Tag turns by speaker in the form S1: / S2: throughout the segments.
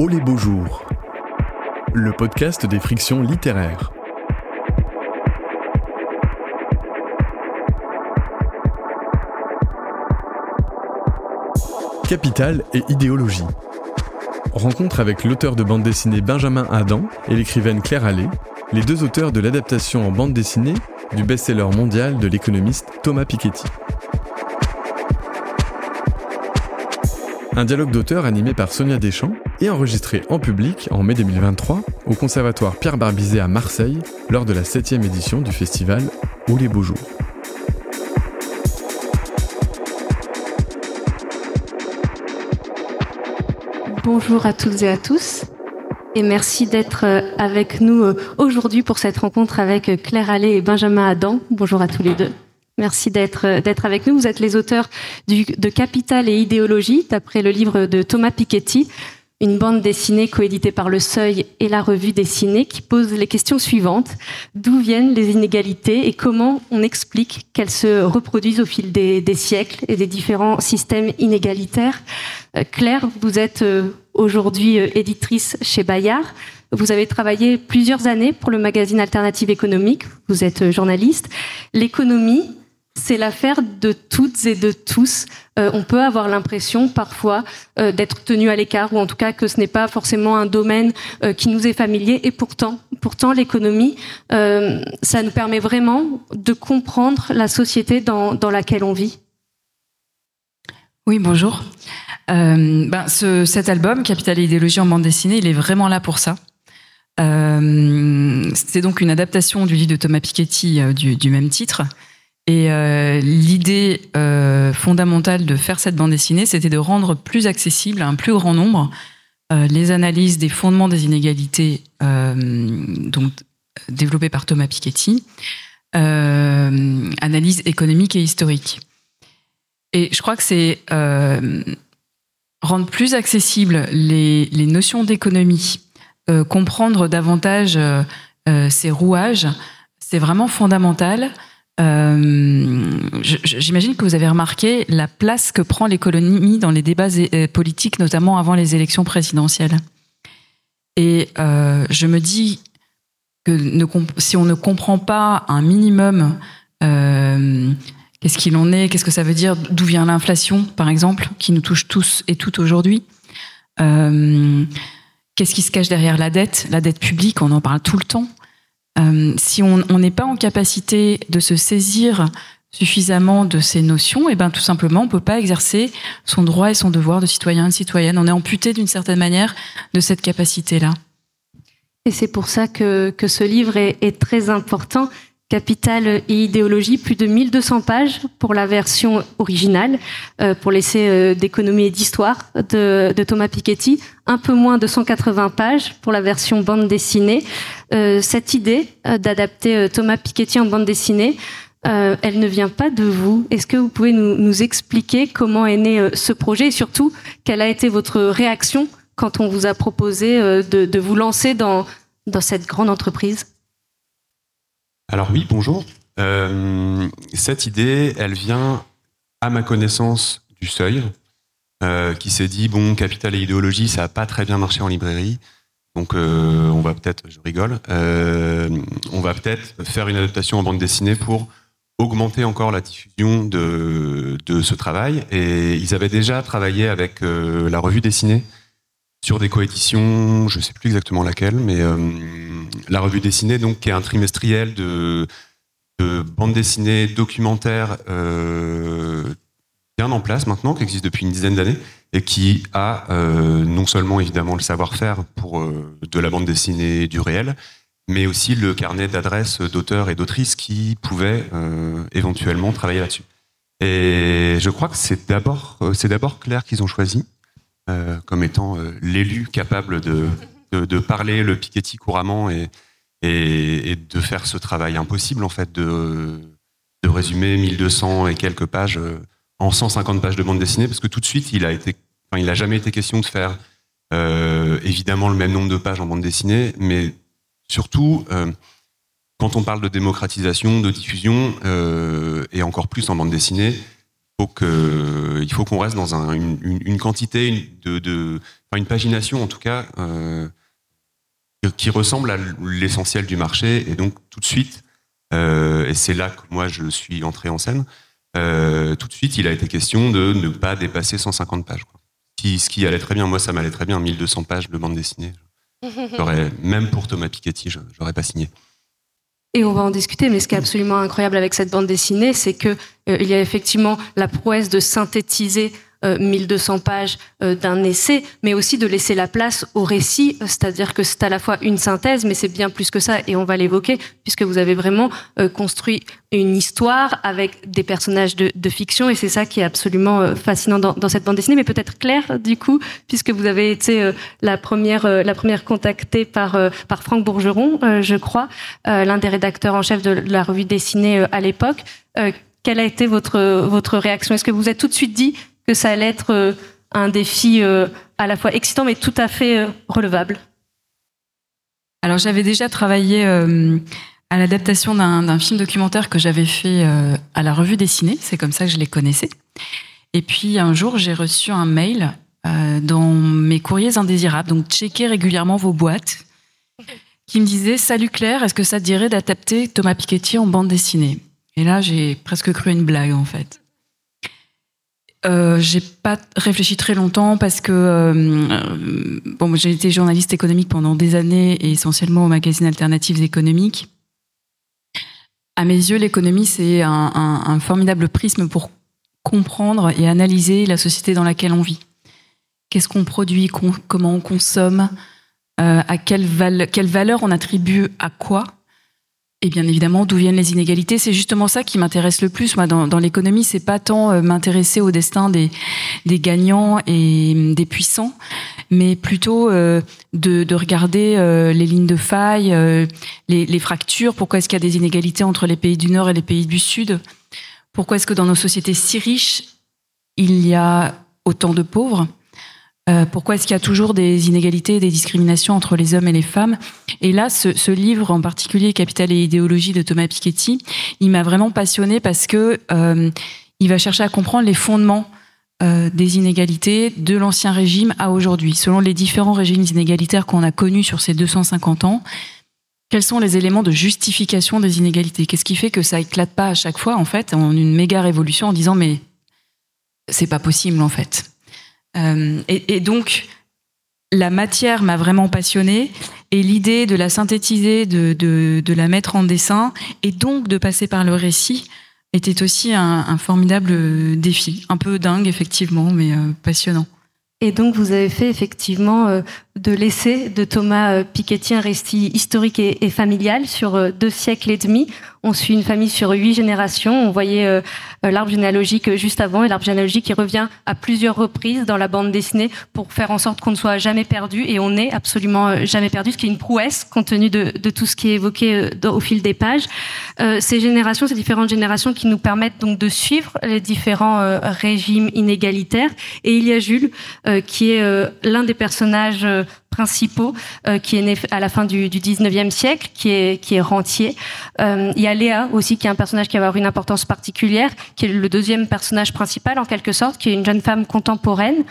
S1: Oh les beaux jours, le podcast des frictions littéraires. Capital et idéologie. Rencontre avec l'auteur de bande dessinée Benjamin Adam et l'écrivaine Claire Allais, les deux auteurs de l'adaptation en bande dessinée du best-seller mondial de l'économiste Thomas Piketty. Un dialogue d'auteur animé par Sonia Deschamps et enregistré en public en mai 2023 au Conservatoire Pierre Barbizet à Marseille lors de la 7 édition du festival Où les beaux jours.
S2: Bonjour à toutes et à tous et merci d'être euh, avec nous euh, aujourd'hui pour cette rencontre avec euh, Claire Allais et Benjamin Adam. Bonjour à tous les deux. Merci d'être d'être avec nous. Vous êtes les auteurs de Capital et idéologie, d'après le livre de Thomas Piketty, une bande dessinée coéditée par Le Seuil et la revue dessinée, qui pose les questions suivantes d'où viennent les inégalités et comment on explique qu'elles se reproduisent au fil des, siècles et des différents systèmes inégalitaires? Claire, vous êtes aujourd'hui éditrice chez Bayard. Vous avez travaillé plusieurs années pour le magazine Alternative économique. Vous êtes journaliste. L'économie, c'est l'affaire de toutes et de tous. Euh, on peut avoir l'impression parfois euh, d'être tenu à l'écart ou en tout cas que ce n'est pas forcément un domaine euh, qui nous est familier. Et pourtant, pourtant l'économie, ça nous permet vraiment de comprendre la société dans, laquelle on vit.
S3: Oui, bonjour. ben, ce, cet album, Capital et idéologie en bande dessinée, il est vraiment là pour ça. C'est donc une adaptation du livre de Thomas Piketty du même titre. Et euh, l'idée euh, fondamentale de faire cette bande dessinée, c'était de rendre plus accessible à un plus grand nombre euh, les analyses des fondements des inégalités, donc développées par Thomas Piketty, analyse économique et historique. Et je crois que c'est rendre plus accessibles les, les notions d'économie, comprendre davantage ces rouages, c'est vraiment fondamental. Euh, J'imagine que vous avez remarqué la place que prend l'économie dans les débats euh, politiques, notamment avant les élections présidentielles. Et euh, je me dis que si on ne comprend pas un minimum qu'est-ce qu'il en est, qu'est-ce que ça veut dire, d'où vient l'inflation, par exemple, qui nous touche tous et toutes aujourd'hui. Qu'est-ce qui se cache derrière la dette, la dette publique, on en parle tout le temps. Euh, si on n'est pas en capacité de se saisir suffisamment de ces notions, et eh ben tout simplement on peut pas exercer son droit et son devoir de citoyen et de citoyenne. On est amputé d'une certaine manière de cette capacité-là.
S2: Et c'est pour ça que, ce livre est très important. Capital et idéologie, plus de 1200 pages pour la version originale, euh, pour l'essai euh, d'économie et d'histoire de, de, Thomas Piketty, un peu moins de 180 pages pour la version bande dessinée. Euh, cette idée euh, d'adapter euh, Thomas Piketty en bande dessinée, euh, elle ne vient pas de vous. Est-ce que vous pouvez nous, nous, expliquer comment est né ce projet et surtout quelle a été votre réaction quand on vous a proposé de, de vous lancer dans, dans cette grande entreprise?
S4: Alors oui, bonjour. Euh, cette idée, elle vient, à ma connaissance, du seuil, euh, qui s'est dit, bon, capital et idéologie, ça n'a pas très bien marché en librairie. Donc euh, on va peut-être, je rigole, on va peut-être faire une adaptation en bande dessinée pour augmenter encore la diffusion de, de ce travail. Et ils avaient déjà travaillé avec la revue dessinée sur des coéditions, je ne sais plus exactement laquelle, mais euh, la revue dessinée, donc, qui est un trimestriel de, de bande dessinée documentaire euh, bien en place maintenant, qui existe depuis une dizaine d'années, et qui a euh, non seulement évidemment le savoir-faire pour de la bande dessinée du réel, mais aussi le carnet d'adresses d'auteurs et d'autrices qui pouvaient éventuellement travailler là-dessus. Et je crois que c'est d'abord, c'est d'abord Claire qu'ils ont choisi comme étant euh, l'élu capable de, de, parler le Piketty couramment et, et, de faire ce travail impossible en fait de, de résumer 1200 et quelques pages euh, en 150 pages de bande dessinée parce que tout de suite il a été, enfin, il a jamais été question de faire euh, évidemment le même nombre de pages en bande dessinée, mais surtout euh, quand on parle de démocratisation, de diffusion et encore plus en bande dessinée, il faut qu'on reste dans une, quantité de, une pagination en tout cas qui ressemble à l'essentiel du marché. Et donc tout de suite, et c'est là que moi je suis entré en scène, tout de suite il a été question de ne pas dépasser 150 pages. Ce qui allait très bien, moi ça m'allait très bien, 1200 pages de bande dessinée. même pour Thomas Piketty, j'aurais pas signé.
S2: Et on va en discuter, mais ce qui est absolument incroyable avec cette bande dessinée, c'est que euh, il y a effectivement la prouesse de synthétiser 1200 euh, pages euh, d'un essai, mais aussi de laisser la place au récit, c'est-à-dire que c'est à la fois une synthèse, mais c'est bien plus que ça, et on va l'évoquer, puisque vous avez vraiment euh, construit une histoire avec des personnages de, fiction, et c'est ça qui est absolument fascinant dans, cette bande dessinée, mais peut-être Claire, du coup, puisque vous avez été la première, la première contactée par, par Franck Bourgeron, je crois, l'un des rédacteurs en chef de la revue dessinée à l'époque. quelle a été votre, votre réaction? Est-ce que vous êtes tout de suite dit que ça allait être euh, un défi euh, à la fois excitant mais tout à fait euh, relevable
S3: Alors j'avais déjà travaillé à l'adaptation d'un film documentaire que j'avais fait à la revue dessinée, c'est comme ça que je les connaissais. Et puis un jour j'ai reçu un mail dans mes courriers indésirables, donc checker régulièrement vos boîtes, qui me disait Salut Claire, est-ce que ça te dirait d'adapter Thomas Piketty en bande dessinée? Et là j'ai presque cru une blague en fait. Euh, j'ai pas réfléchi très longtemps parce que euh, bon, j'ai été journaliste économique pendant des années et essentiellement au magazine Alternatives économiques. À mes yeux, l'économie c'est un, formidable prisme pour comprendre et analyser la société dans laquelle on vit. Qu'est-ce qu'on produit, comment on consomme, euh, à quelle, quelle valeur on attribue à quoi? Et bien évidemment, d'où viennent les inégalités C'est justement ça qui m'intéresse le plus. Moi, dans, dans l'économie, c'est pas tant euh, m'intéresser au destin des, gagnants et mm, des puissants, mais plutôt euh, de, de, regarder euh, les lignes de faille, les, les, fractures. Pourquoi est-ce qu'il y a des inégalités entre les pays du Nord et les pays du Sud? Pourquoi est-ce que dans nos sociétés si riches, il y a autant de pauvres? Euh, pourquoi est-ce qu'il y a toujours des inégalités et des discriminations entre les hommes et les femmes? Et là, ce, livre en particulier, Capital et idéologie de Thomas Piketty, il m'a vraiment passionné parce que euh, il va chercher à comprendre les fondements euh, des inégalités de l'ancien régime à aujourd'hui, selon les différents régimes inégalitaires qu'on a connus sur ces 250 ans. Quels sont les éléments de justification des inégalités? Qu'est-ce qui fait que ça éclate pas à chaque fois, en fait, en une méga révolution, en disant mais c'est pas possible, en fait? Euh, et, donc, la matière m'a vraiment passionnée et l'idée de la synthétiser, de, la mettre en dessin et donc de passer par le récit était aussi un, un formidable défi. Un peu dingue, effectivement, mais euh, passionnant.
S2: Et donc, vous avez fait effectivement euh, de l'essai de Thomas euh, Piketty un récit historique et, familial sur euh, deux siècles et demi. On suit une famille sur huit générations. On voyait l'arbre généalogique juste avant et l'arbre généalogique qui revient à plusieurs reprises dans la bande dessinée pour faire en sorte qu'on ne soit jamais perdu et on n'est absolument jamais perdu, ce qui est une prouesse compte tenu de, tout ce qui est évoqué au fil des pages. ces générations, ces différentes générations qui nous permettent donc de suivre les différents régimes inégalitaires. Et il y a Jules qui est euh, l'un des personnages euh, principaux, qui est né à la fin du, du 19e siècle, qui est, qui est rentier. il y a Léa aussi, qui est un personnage qui va avoir une importance particulière, qui est le deuxième personnage principal en quelque sorte, qui est une jeune femme contemporaine.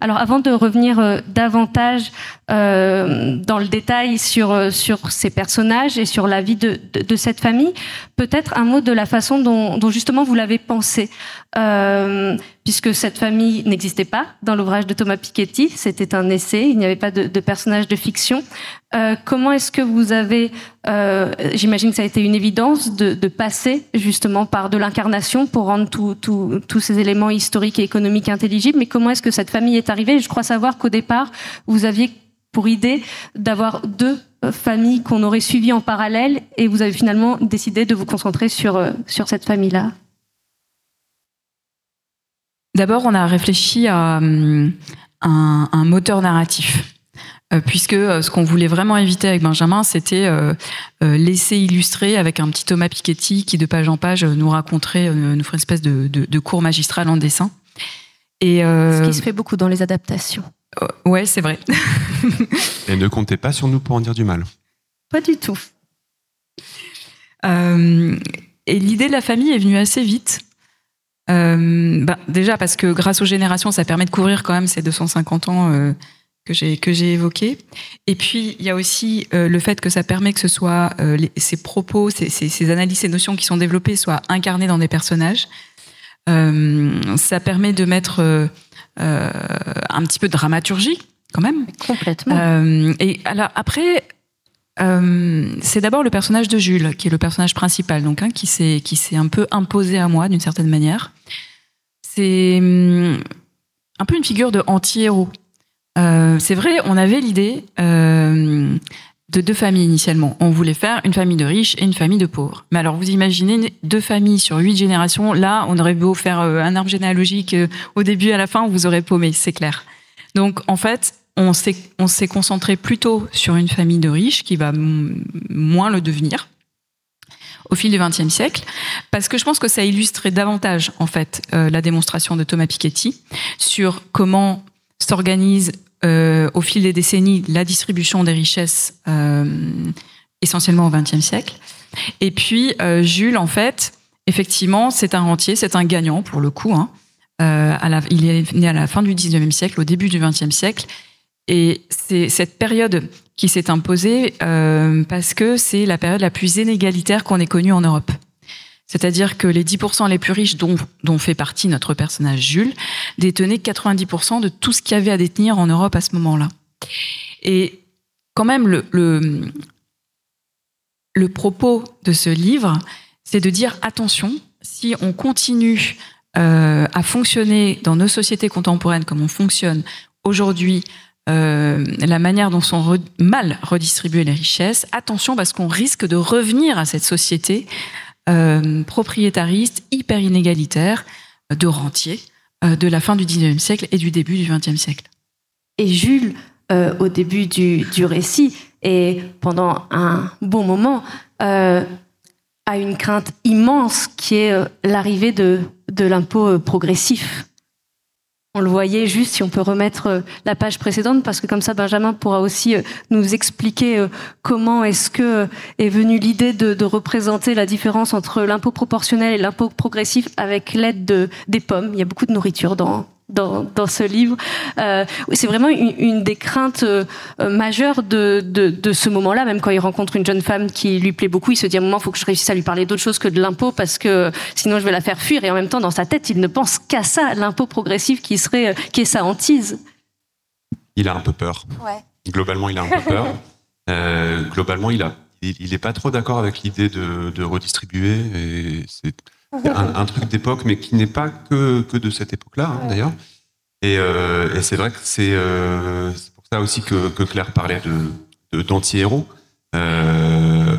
S2: Alors avant de revenir davantage dans le détail sur, sur ces personnages et sur la vie de, de, cette famille, peut-être un mot de la façon dont, justement vous l'avez pensé. Euh, puisque cette famille n'existait pas dans l'ouvrage de Thomas Piketty, c'était un essai, il n'y avait pas de personnage de fiction. Euh, comment est-ce que vous avez, euh, j'imagine que ça a été une évidence, de, passer justement par de l'incarnation pour rendre tous ces éléments historiques et économiques intelligibles, mais comment est-ce que cette famille est arrivée? Je crois savoir qu'au départ, vous aviez pour idée d'avoir deux familles qu'on aurait suivies en parallèle et vous avez finalement décidé de vous concentrer sur, euh, sur cette famille-là.
S3: D'abord, on a réfléchi à hum, un, moteur narratif. Euh, puisque euh, ce qu'on voulait vraiment éviter avec Benjamin, c'était euh, laisser illustrer avec un petit Thomas Piketty qui, de page en page, nous raconterait, nous ferait une espèce de, cours magistral en dessin.
S2: Et ce qui se fait beaucoup dans les adaptations.
S3: ouais, c'est vrai.
S4: Et ne comptez pas sur nous pour en dire du mal.
S2: Pas du tout.
S3: et l'idée de la famille est venue assez vite. ben, Déjà parce que grâce aux générations, ça permet de couvrir quand même ces 250 ans que j'ai que j'ai évoqué. Et puis il y a aussi euh, le fait que ça permet que ce soit euh, ces propos, ces, ces, ces, analyses, ces notions qui sont développées soient incarnées dans des personnages. Euh, ça permet de mettre un petit peu de dramaturgie quand même.
S2: Complètement.
S3: et alors après. c'est d'abord le personnage de Jules qui est le personnage principal, donc hein, qui s'est qui s'est un peu imposé à moi d'une certaine manière. C'est hum, un peu une figure de anti-héros. Euh, c'est vrai, on avait l'idée euh, de deux familles initialement. On voulait faire une famille de riches et une famille de pauvres. Mais alors, vous imaginez deux familles sur huit générations. Là, on aurait beau faire euh, un arbre généalogique au début et à la fin, vous aurez paumé, c'est clair. Donc, en fait, on s'est on s'est concentré plutôt sur une famille de riches qui va moins le devenir au fil du XXe siècle, parce que je pense que ça illustrait davantage en fait la démonstration de Thomas Piketty sur comment s'organise euh, au fil des décennies la distribution des richesses euh, essentiellement au XXe siècle. Et puis euh, Jules, en fait, effectivement, c'est un rentier, c'est un gagnant pour le coup. Hein. À la, il est né à la fin du XIXe siècle, au début du XXe siècle, et c'est cette période qui s'est imposée parce que c'est la période la plus inégalitaire qu'on ait connue en Europe. C'est-à-dire que les 10% les plus riches, dont, fait partie notre personnage Jules, détenaient 90% de tout ce qu'il y avait à détenir en Europe à ce moment-là. Et quand même, le propos de ce livre, c'est de dire attention, si on continue euh, à fonctionner dans nos sociétés contemporaines comme on fonctionne aujourd'hui, euh, la manière dont sont mal redistribuées les richesses, attention parce qu'on risque de revenir à cette société euh, propriétariste, hyper inégalitaire, de rentiers euh, de la fin du 19e siècle et du début du 20e siècle.
S2: Et Jules, euh, au début du, récit, et pendant un bon moment, a une crainte immense qui est l'arrivée de l'impôt progressif on le voyait juste si on peut remettre euh, la page précédente parce que comme ça Benjamin pourra aussi euh, nous expliquer euh, comment est-ce que est venue l'idée de, représenter la différence entre l'impôt proportionnel et l'impôt progressif avec l'aide de, des pommes. Il y a beaucoup de nourriture dans, dans, dans ce livre. Euh, c'est vraiment une, une, des craintes euh, majeures de, de, de ce moment-là, même quand il rencontre une jeune femme qui lui plaît beaucoup, il se dit à un moment, il faut que je réussisse à lui parler d'autre chose que de l'impôt parce que sinon je vais la faire fuir. Et en même temps, dans sa tête, il ne pense qu'à ça, l'impôt progressif qui serait, euh, qui est sa hantise.
S4: Il a un peu peur.
S2: Ouais.
S4: Globalement, il a un peu peur. Euh, globalement, il a, il n'est pas trop d'accord avec l'idée de, de redistribuer. Et c'est un, un, truc d'époque, mais qui n'est pas que, que de cette époque-là, hein, d'ailleurs. Et, euh, et c'est vrai que c'est euh, pour ça aussi que, que Claire parlait de d'anti-héros. Euh,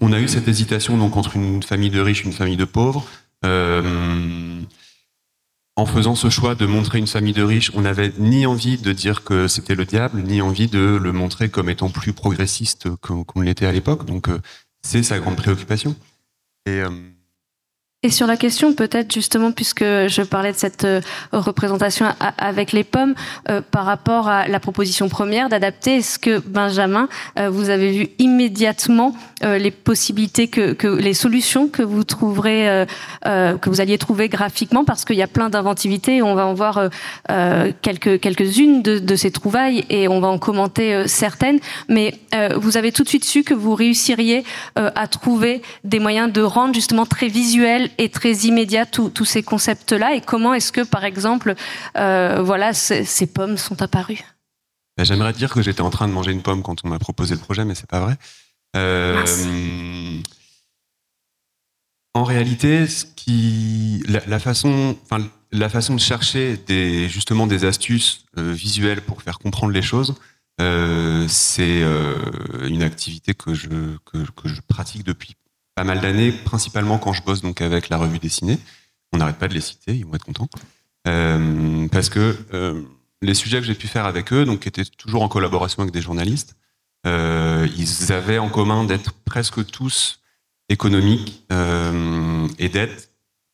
S4: on a eu cette hésitation donc entre une famille de riches et une famille de pauvres. En faisant ce choix de montrer une famille de riches, on n'avait ni envie de dire que c'était le diable, ni envie de le montrer comme étant plus progressiste qu'on qu l'était à l'époque. Donc c'est sa grande préoccupation. Et
S2: et sur la question, peut-être justement, puisque je parlais de cette euh, représentation avec les pommes, euh, par rapport à la proposition première d'adapter, est-ce que Benjamin, euh, vous avez vu immédiatement les possibilités, que, que, les solutions que vous trouverez, que vous alliez trouver graphiquement, parce qu'il y a plein d'inventivité, on va en voir quelques quelques-unes de, de, ces trouvailles et on va en commenter certaines, mais vous avez tout de suite su que vous réussiriez à trouver des moyens de rendre justement très visuel et très immédiat tous ces concepts-là. Et comment est-ce que, par exemple, euh, voilà, ces pommes sont apparues?
S4: Ben, J'aimerais dire que j'étais en train de manger une pomme quand on m'a proposé le projet, mais c'est pas vrai. Euh, en réalité, ce qui, la, la, façon, enfin, la façon de chercher des, justement des astuces euh, visuelles pour faire comprendre les choses, euh, c'est euh, une activité que je, que, que je pratique depuis pas mal d'années, principalement quand je bosse donc avec la revue dessinée. On n'arrête pas de les citer, ils vont être contents. Euh, parce que euh, les sujets que j'ai pu faire avec eux, donc étaient toujours en collaboration avec des journalistes, euh, ils avaient en commun d'être presque tous économiques et d'être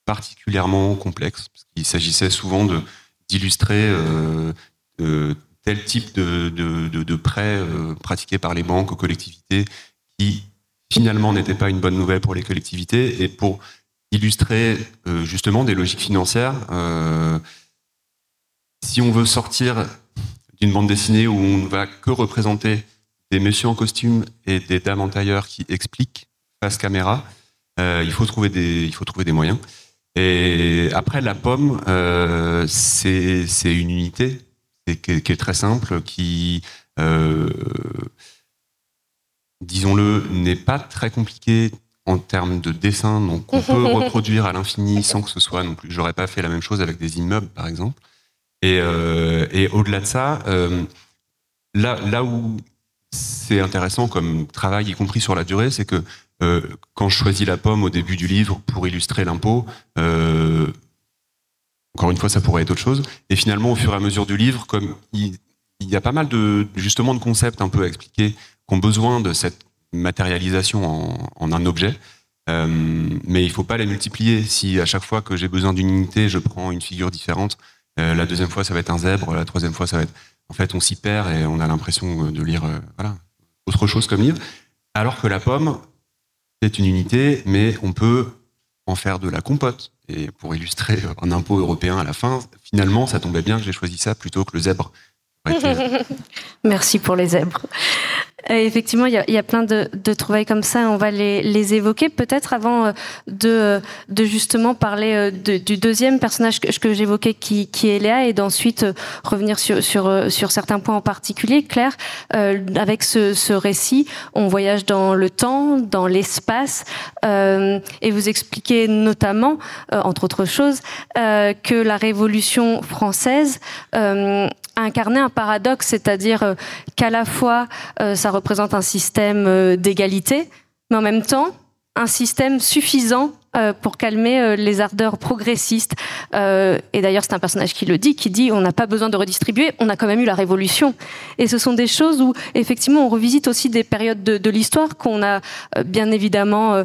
S4: particulièrement complexes. Parce qu'il s'agissait souvent de d'illustrer tel type de, de, de, de prêts pratiqués par les banques aux collectivités qui finalement n'était pas une bonne nouvelle pour les collectivités et pour illustrer justement des logiques financières. si on veut sortir d'une bande dessinée où on ne va que représenter des messieurs en costume et des dames en tailleur qui expliquent face caméra, il faut trouver des, il faut trouver des moyens. Et après, la pomme, euh, c'est une unité qui est, très simple, qui, euh, disons-le, n'est pas très compliqué en termes de dessin, donc on peut reproduire à l'infini sans que ce soit non plus. J'aurais pas fait la même chose avec des immeubles, par exemple. Et, euh, et au-delà de ça, euh, là, là où c'est intéressant comme travail, y compris sur la durée, c'est que euh, quand je choisis la pomme au début du livre pour illustrer l'impôt, encore une fois, ça pourrait être autre chose. Et finalement, au fur et à mesure du livre, comme il, y a pas mal de justement de concepts un peu à expliquer, qui besoin de cette matérialisation en, un objet. Euh, mais il faut pas les multiplier. Si à chaque fois que j'ai besoin d'une unité, je prends une figure différente, la deuxième fois ça va être un zèbre, la troisième fois ça va être. En fait, on s'y perd et on a l'impression de lire voilà autre chose comme livre. Alors que la pomme, c'est une unité, mais on peut en faire de la compote. Et pour illustrer un impôt européen à la fin, finalement, ça tombait bien que j'ai choisi ça plutôt que le zèbre.
S2: Merci pour les zèbres. Euh, effectivement, il y, a, plein de, de, trouvailles comme ça. On va les, les évoquer peut-être avant euh, de, de, justement parler euh, du deuxième personnage que, j'évoquais, qui, qui, est Léa, et d'ensuite revenir sur, sur, sur, certains points en particulier. Claire, euh, avec ce, ce, récit, on voyage dans le temps, dans l'espace, euh, et vous expliquez notamment, entre autres choses, que la Révolution française incarner un paradoxe, c'est-à-dire euh, qu'à la fois euh, ça représente un système euh, d'égalité, mais en même temps un système suffisant pour calmer les ardeurs progressistes. et d'ailleurs, c'est un personnage qui le dit, qui dit on n'a pas besoin de redistribuer, on a quand même eu la révolution. Et ce sont des choses où effectivement on revisite aussi des périodes de, de l'histoire qu'on a bien évidemment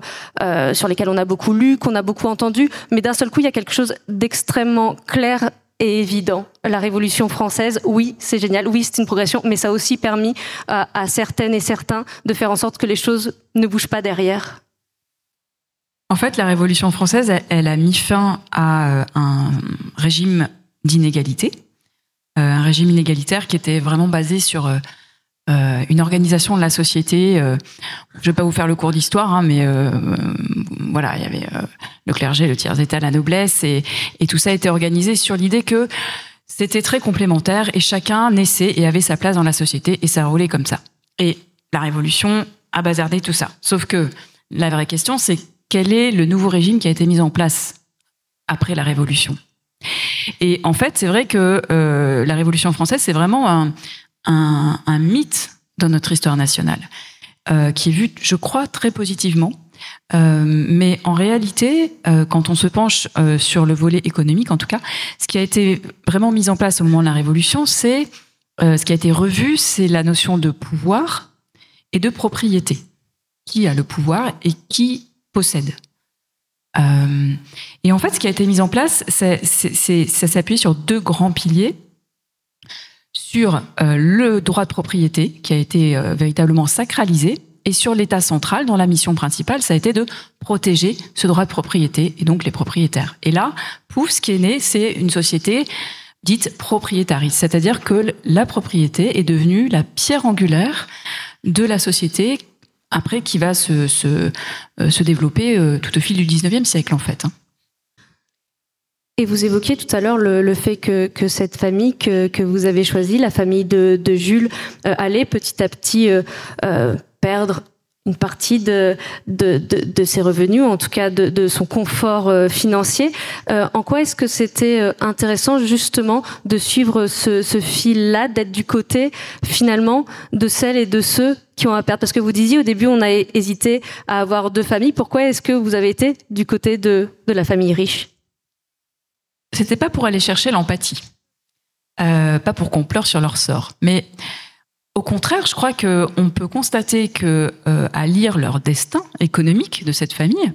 S2: sur lesquelles on a beaucoup lu, qu'on a beaucoup entendu, mais d'un seul coup il y a quelque chose d'extrêmement clair et évident. La Révolution française, oui, c'est génial, oui, c'est une progression, mais ça a aussi permis à, à, certaines et certains de faire en sorte que les choses ne bougent pas derrière.
S3: En fait, la Révolution française, elle, elle a mis fin à euh, un régime d'inégalité, euh, un régime inégalitaire qui était vraiment basé sur euh, euh, une organisation de la société. Euh, je vais pas vous faire le cours d'histoire, hein, mais euh, voilà, il y avait le clergé, le tiers état, la noblesse, et, et tout ça été organisé sur l'idée que c'était très complémentaire et chacun naissait et avait sa place dans la société et ça roulait comme ça. Et la Révolution a bazardé tout ça. Sauf que la vraie question, c'est quel est le nouveau régime qui a été mis en place après la Révolution? Et en fait, c'est vrai que euh, la Révolution française, c'est vraiment un, un, mythe dans notre histoire nationale, euh, qui est vu, je crois, très positivement. Euh, mais en réalité, euh, quand on se penche sur le volet économique, en tout cas, ce qui a été vraiment mis en place au moment de la Révolution, c'est ce qui a été revu, c'est la notion de pouvoir et de propriété. Qui a le pouvoir et qui possède Et en fait, ce qui a été mis en place, c'est, ça s'appuie sur deux grands piliers sur euh, le droit de propriété qui a été euh, véritablement sacralisé et sur l'État central dont la mission principale, ça a été de protéger ce droit de propriété et donc les propriétaires. Et là, pouf, ce qui est né, c'est une société dite propriétariste, c'est-à-dire que la propriété est devenue la pierre angulaire de la société après qui va se, euh, développer tout au fil du 19e siècle en fait.
S2: Et vous évoquiez tout à l'heure le, fait que, que, cette famille que, que, vous avez choisie, la famille de, de Jules, euh, allait petit à petit euh, euh, perdre une partie de, de, de, de, ses revenus, en tout cas de, de son confort financier. En quoi est-ce que c'était intéressant justement de suivre ce, ce fil-là, d'être du côté finalement de celles et de ceux qui ont à perdre? Parce que vous disiez au début, on a hésité à avoir deux familles. Pourquoi est-ce que vous avez été du côté de, de la famille riche?
S3: C'était pas pour aller chercher l'empathie, euh, pas pour qu'on pleure sur leur sort, mais au contraire, je crois que on peut constater que euh, à lire leur destin économique de cette famille,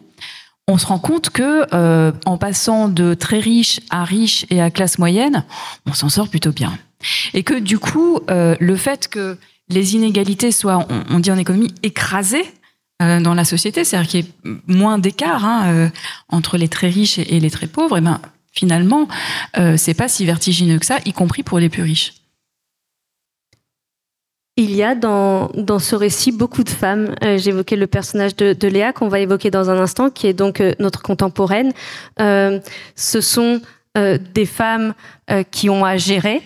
S3: on se rend compte que euh, en passant de très riche à riche et à classe moyenne, on s'en sort plutôt bien, et que du coup, le fait que les inégalités soient, on, dit en économie, écrasées dans la société, c'est-à-dire qu'il y ait moins d'écart hein, entre les très riches et, les très pauvres, et ben finalement, c'est pas si vertigineux que ça, y compris pour les plus riches.
S2: Il y a dans, dans ce récit beaucoup de femmes. Euh, J'évoquais le personnage de, de Léa qu'on va évoquer dans un instant, qui est donc euh, notre contemporaine. Euh, ce sont euh, des femmes euh, qui ont à gérer,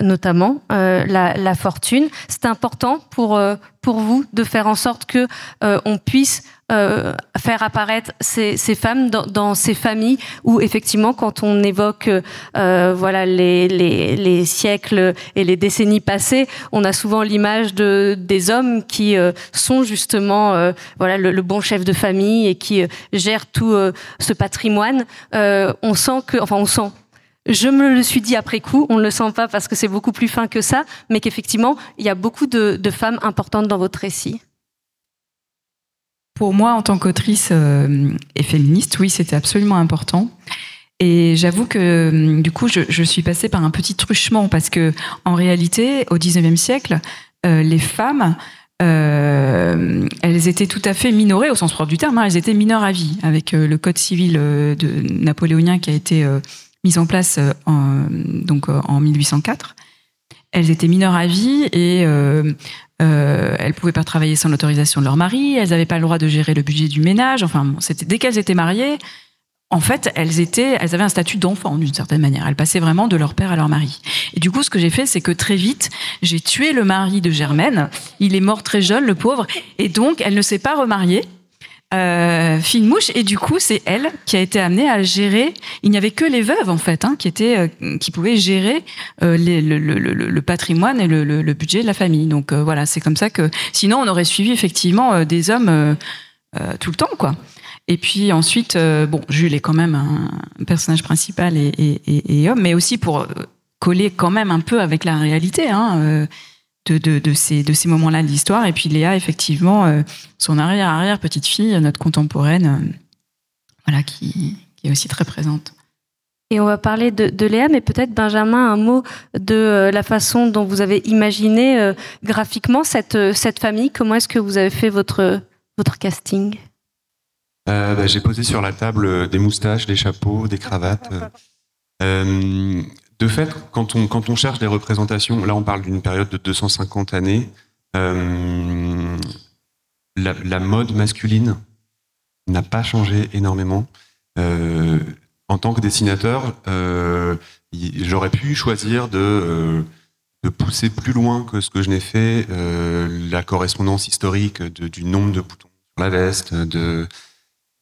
S2: notamment la, la, fortune. C'est important pour pour vous de faire en sorte que on puisse euh, faire apparaître ces, ces femmes dans, dans, ces familles où effectivement quand on évoque euh, voilà les, les, les, siècles et les décennies passées on a souvent l'image de des hommes qui euh, sont justement euh, voilà le, le, bon chef de famille et qui euh, gèrent tout ce patrimoine on sent que enfin on sent je me le suis dit après coup, on ne le sent pas parce que c'est beaucoup plus fin que ça, mais qu'effectivement, il y a beaucoup de, femmes importantes dans votre récit.
S3: Pour moi, en tant qu'autrice euh, et féministe, oui, c'était absolument important. Et j'avoue que euh, du coup, je, suis passée par un petit truchement parce que, en réalité, au XIXe siècle, euh, les femmes, elles étaient tout à fait minorées au sens propre du terme. Hein, elles étaient mineures à vie avec le code civil de napoléonien qui a été mis en place en, donc en 1804 elles étaient mineures à vie et euh, euh, elles pouvaient pas travailler sans l'autorisation de leur mari. Elles n'avaient pas le droit de gérer le budget du ménage. Enfin, c'était dès qu'elles étaient mariées, en fait, elles étaient, elles avaient un statut d'enfant d'une certaine manière. Elles passaient vraiment de leur père à leur mari. Et du coup, ce que j'ai fait, c'est que très vite, j'ai tué le mari de Germaine. Il est mort très jeune, le pauvre, et donc elle ne s'est pas remariée euh, mouche. Et du coup c'est elle qui a été amenée à gérer. Il n'y avait que les veuves en fait hein, qui étaient euh, qui pouvaient gérer euh, le, patrimoine et le, budget de la famille. Donc euh, voilà c'est comme ça que sinon on aurait suivi effectivement des hommes tout le temps quoi. Et puis ensuite bon Jules est quand même un personnage principal et, et homme mais aussi pour coller quand même un peu avec la réalité hein, de, de, de, ces, de ces moments-là de l'histoire. Et puis Léa, effectivement, euh, son arrière-arrière petite fille, notre contemporaine, euh, voilà, qui, qui, est aussi très présente.
S2: Et on va parler de, de Léa, mais peut-être Benjamin, un mot de euh, la façon dont vous avez imaginé euh, graphiquement cette, cette famille. Comment est-ce que vous avez fait votre, votre casting?
S4: Bah, J'ai posé sur la table des moustaches, des chapeaux, des cravates. De fait, quand on, cherche des représentations, là on parle d'une période de 250 années, euh, la, mode masculine n'a pas changé énormément. Euh, en tant que dessinateur, euh, j'aurais pu choisir de, pousser plus loin que ce que je n'ai fait la correspondance historique du nombre de boutons sur la veste, de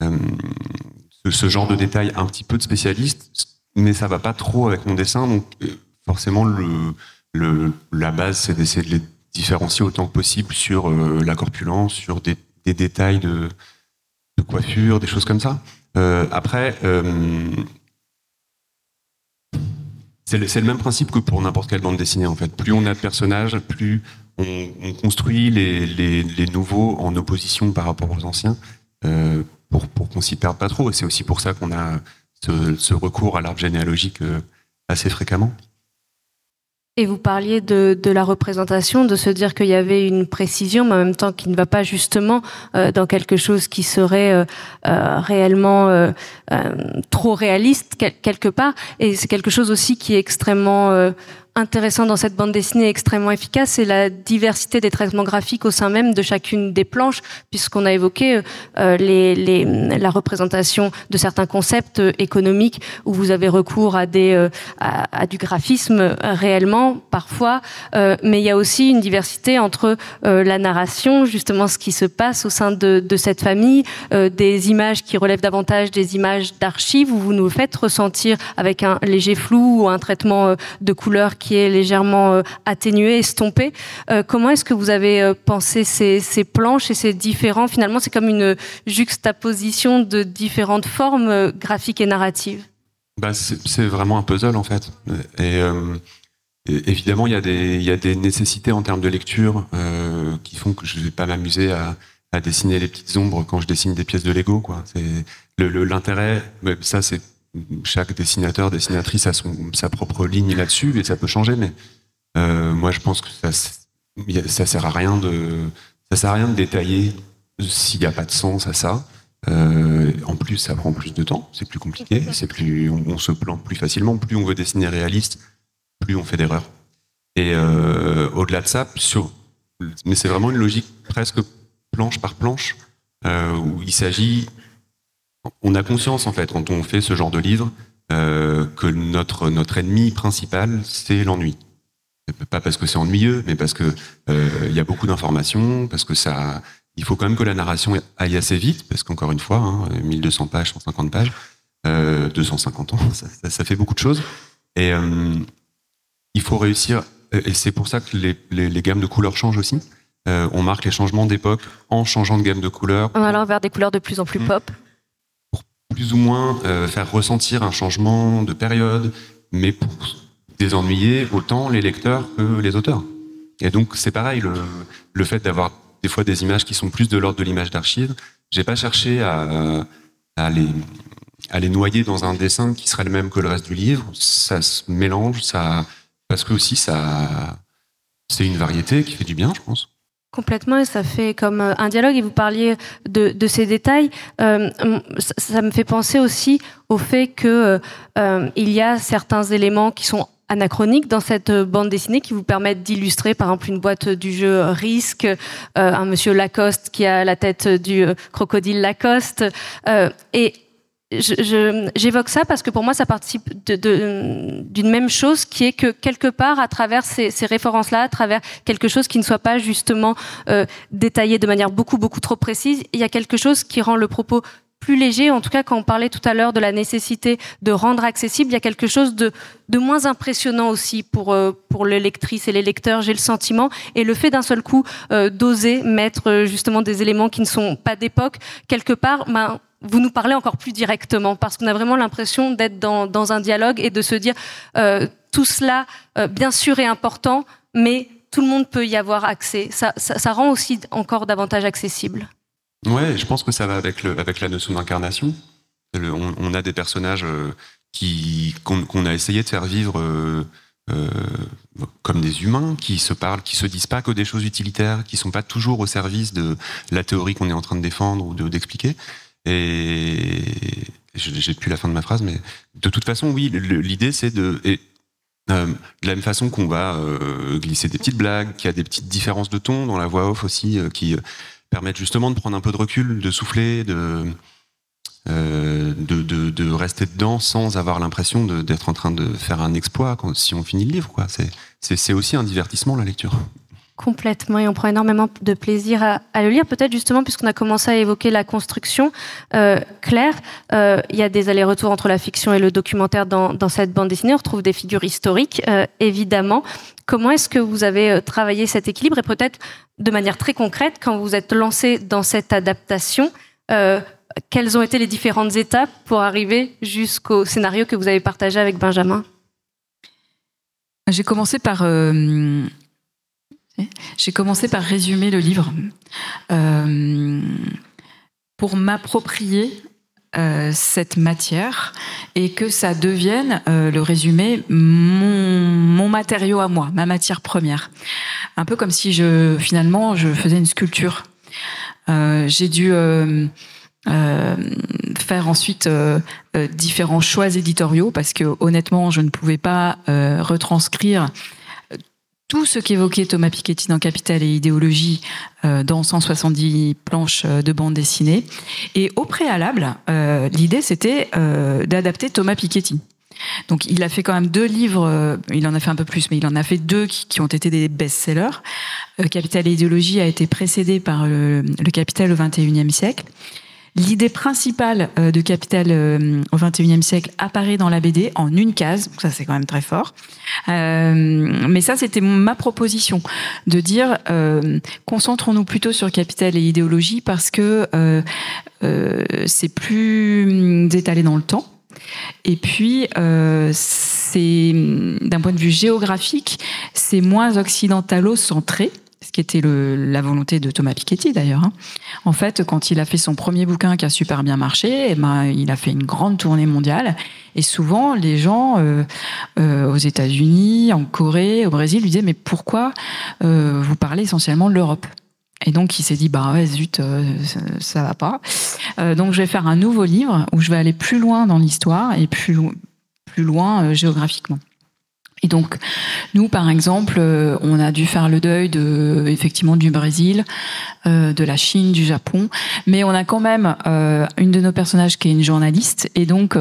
S4: ce genre de détails un petit peu de spécialiste mais ça va pas trop avec mon dessin. Donc euh, forcément, la base, c'est d'essayer de les différencier autant que possible sur euh, la corpulence, sur des, détails de, coiffure, des choses comme ça. Euh, après, c'est le, même principe que pour n'importe quelle bande dessinée en fait. Plus on a de personnages, plus on, on construit les, nouveaux en opposition par rapport aux anciens pour, pour qu'on s'y perde pas trop. Et c'est aussi pour ça qu'on a ce, ce recours à l'arbre généalogique euh, assez fréquemment.
S2: Et vous parliez de, la représentation, de se dire qu'il y avait une précision, mais en même temps qui ne va pas justement euh, dans quelque chose qui serait euh, euh, réellement euh, euh, trop réaliste quelque part. Et c'est quelque chose aussi qui est extrêmement intéressant dans cette bande dessinée extrêmement efficace, c'est la diversité des traitements graphiques au sein même de chacune des planches, puisqu'on a évoqué euh, la représentation de certains concepts euh, économiques où vous avez recours à, euh, du graphisme réellement, parfois, mais il y a aussi une diversité entre la narration, justement ce qui se passe au sein de, de cette famille, des images qui relèvent davantage des images d'archives, où vous nous faites ressentir avec un léger flou ou un traitement de couleurs qui est légèrement euh, atténué, estompé. Euh, comment est-ce que vous avez euh, pensé ces, planches et ces différents Finalement, c'est comme une juxtaposition de différentes formes graphiques et narratives?
S4: Bah, c'est vraiment un puzzle en fait. Et, évidemment, il y, a des, nécessités en termes de lecture qui font que je ne vais pas m'amuser à, à, dessiner les petites ombres quand je dessine des pièces de Lego. Quoi. L'intérêt, ça c'est chaque dessinateur, dessinatrice a son, sa propre ligne là-dessus et ça peut changer. Mais euh, moi, je pense que ça, ça sert à rien de, ça sert à rien de détailler s'il n'y a pas de sens à ça, euh, en plus, ça prend plus de temps, c'est plus compliqué, c'est plus, on, se plante plus facilement. Plus on veut dessiner réaliste, plus on fait d'erreurs. Et euh, au-delà de ça, sur, mais c'est vraiment une logique presque planche par planche, où il s'agit, on a conscience en fait quand on fait ce genre de livre que notre notre ennemi principal c'est l'ennui. Pas parce que c'est ennuyeux, mais parce que il y a beaucoup d'informations, parce que ça il faut quand même que la narration aille assez vite, parce qu'encore une fois, hein, 1200 pages, 150 pages, euh, 250 ans, ça, ça, fait beaucoup de choses. Et euh, il faut réussir, et c'est pour ça que les, les, les, gammes de couleurs changent aussi. Euh, on marque les changements d'époque en changeant de gamme de couleurs.
S2: Allant vers des couleurs de plus en plus mmh. pop.
S4: Plus ou moins euh, faire ressentir un changement de période, mais pour désennuyer autant les lecteurs que les auteurs. Et donc c'est pareil, le, le fait d'avoir des fois des images qui sont plus de l'ordre de l'image d'archive. J'ai pas cherché à, à, les, à les noyer dans un dessin qui serait le même que le reste du livre. Ça se mélange, ça, parce que aussi ça, c'est une variété qui fait du bien, je pense.
S2: Complètement, et ça fait comme euh, un dialogue, et vous parliez de, ces détails. Euh, ça, me fait penser aussi au fait que euh, il y a certains éléments qui sont anachroniques dans cette bande dessinée qui vous permettent d'illustrer par exemple une boîte du jeu Risque, euh, un monsieur Lacoste qui a la tête du crocodile Lacoste. et j'évoque ça parce que pour moi ça participe d'une même chose qui est que quelque part à travers ces, ces références-là, à travers quelque chose qui ne soit pas justement détaillé de manière beaucoup beaucoup trop précise, il y a quelque chose qui rend le propos plus léger. En tout cas, quand on parlait tout à l'heure de la nécessité de rendre accessible, il y a quelque chose de, moins impressionnant aussi pour, euh, pour les lectrices et les lecteurs, j'ai le sentiment. Et le fait d'un seul coup euh, d'oser mettre euh, justement des éléments qui ne sont pas d'époque, quelque part, ben, vous nous parlez encore plus directement parce qu'on a vraiment l'impression d'être dans, un dialogue et de se dire tout cela, bien sûr, est important, mais tout le monde peut y avoir accès. Ça, ça, rend aussi encore davantage accessible.
S4: Ouais, je pense que ça va avec, le, avec la notion d'incarnation. On, a des personnages euh, qui qu'on a essayé de faire vivre euh, euh, comme des humains, qui se parlent, qui se disent pas que des choses utilitaires, qui sont pas toujours au service de la théorie qu'on est en train de défendre ou d'expliquer. Et j'ai plus la fin de ma phrase, mais de toute façon, oui, l'idée c'est de euh, de la même façon qu'on va euh, glisser des petites blagues, qu'il y a des petites différences de ton dans la voix off aussi, euh, qui permettre justement de prendre un peu de recul, de souffler, de, de, de, de, rester dedans sans avoir l'impression d'être en train de faire un exploit quand, si on finit le livre. C'est aussi un divertissement, la lecture.
S2: Complètement, et on prend énormément de plaisir à, le lire. Peut-être justement, puisqu'on a commencé à évoquer la construction, euh, Claire, euh, il y a des allers-retours entre la fiction et le documentaire dans, cette bande dessinée. On retrouve des figures historiques, euh, évidemment. Comment est-ce que vous avez travaillé cet équilibre? Et peut-être de manière très concrète, quand vous êtes lancé dans cette adaptation, quelles ont été les différentes étapes pour arriver jusqu'au scénario que vous avez partagé avec Benjamin?
S3: J'ai commencé par j'ai commencé par résumer le livre euh, pour m'approprier euh, cette matière et que ça devienne euh, le résumé mon, matériau à moi, ma matière première. Un peu comme si je finalement je faisais une sculpture. J'ai dû faire ensuite différents choix éditoriaux parce que honnêtement je ne pouvais pas retranscrire tout ce qu'évoquait Thomas Piketty dans Capital et idéologie euh, dans 170 planches euh, de bande dessinée. Et au préalable, euh, l'idée c'était euh, d'adapter Thomas Piketty. Donc il a fait quand même deux livres, euh, il en a fait un peu plus, mais il en a fait deux qui, qui ont été des best-sellers. Capital et idéologie a été précédé par le, le Capital au XXIe siècle. L'idée principale euh, de Capital euh, au XXIe siècle apparaît dans la BD en une case, donc ça c'est quand même très fort. Euh, mais ça c'était ma proposition de dire concentrons-nous plutôt sur Capital et idéologie parce que c'est plus étalé dans le temps. Et puis, euh, c'est d'un point de vue géographique, c'est moins occidentalo-centré ce qui était la volonté de Thomas Piketty d'ailleurs. Hein. En fait, quand il a fait son premier bouquin qui a super bien marché, eh ben, il a fait une grande tournée mondiale. Et souvent, les gens euh, euh, aux États-Unis, en Corée, au Brésil lui disaient mais pourquoi euh, vous parlez essentiellement de l'Europe? Et donc il s'est dit bah ouais zut ça, ça, va pas. donc je vais faire un nouveau livre où je vais aller plus loin dans l'histoire et plus plus loin géographiquement. Et donc, nous, par exemple, euh, on a dû faire le deuil de, effectivement, du Brésil, euh, de la Chine, du Japon, mais on a quand même euh, une de nos personnages qui est une journaliste et donc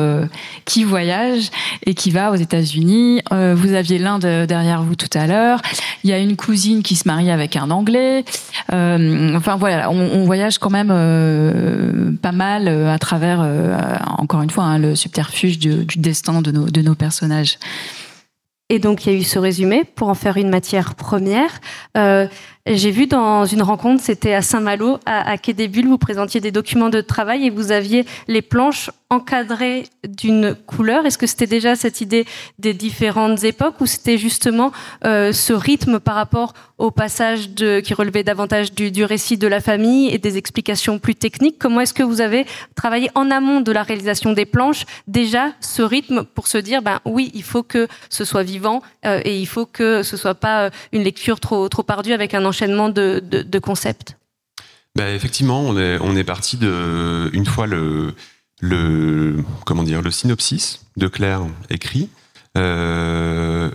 S3: qui voyage et qui va aux États-Unis. vous aviez l'Inde derrière vous tout à l'heure. Il y a une cousine qui se marie avec un Anglais. enfin voilà, on, voyage quand même pas mal à travers, encore une fois, hein, le subterfuge du, destin de nos personnages.
S2: Et donc, il y a eu ce résumé pour en faire une matière première. Euh, j'ai vu dans une rencontre, c'était à Saint-Malo, à, à Quai des Bulles, vous présentiez des documents de travail et vous aviez les planches encadrées d'une couleur. Est-ce que c'était déjà cette idée des différentes époques ou c'était justement euh, ce rythme par rapport au passage qui relevait davantage du, récit de la famille et des explications plus techniques? Comment est-ce que vous avez travaillé en amont de la réalisation des planches déjà ce rythme pour se dire, ben oui, il faut que ce soit vivant euh, et il faut que ce soit pas euh, une lecture trop, trop avec un enchaînement de, concepts
S4: bah, Effectivement, on est, parti de, une fois le, comment dire, le synopsis de Claire écrit, euh,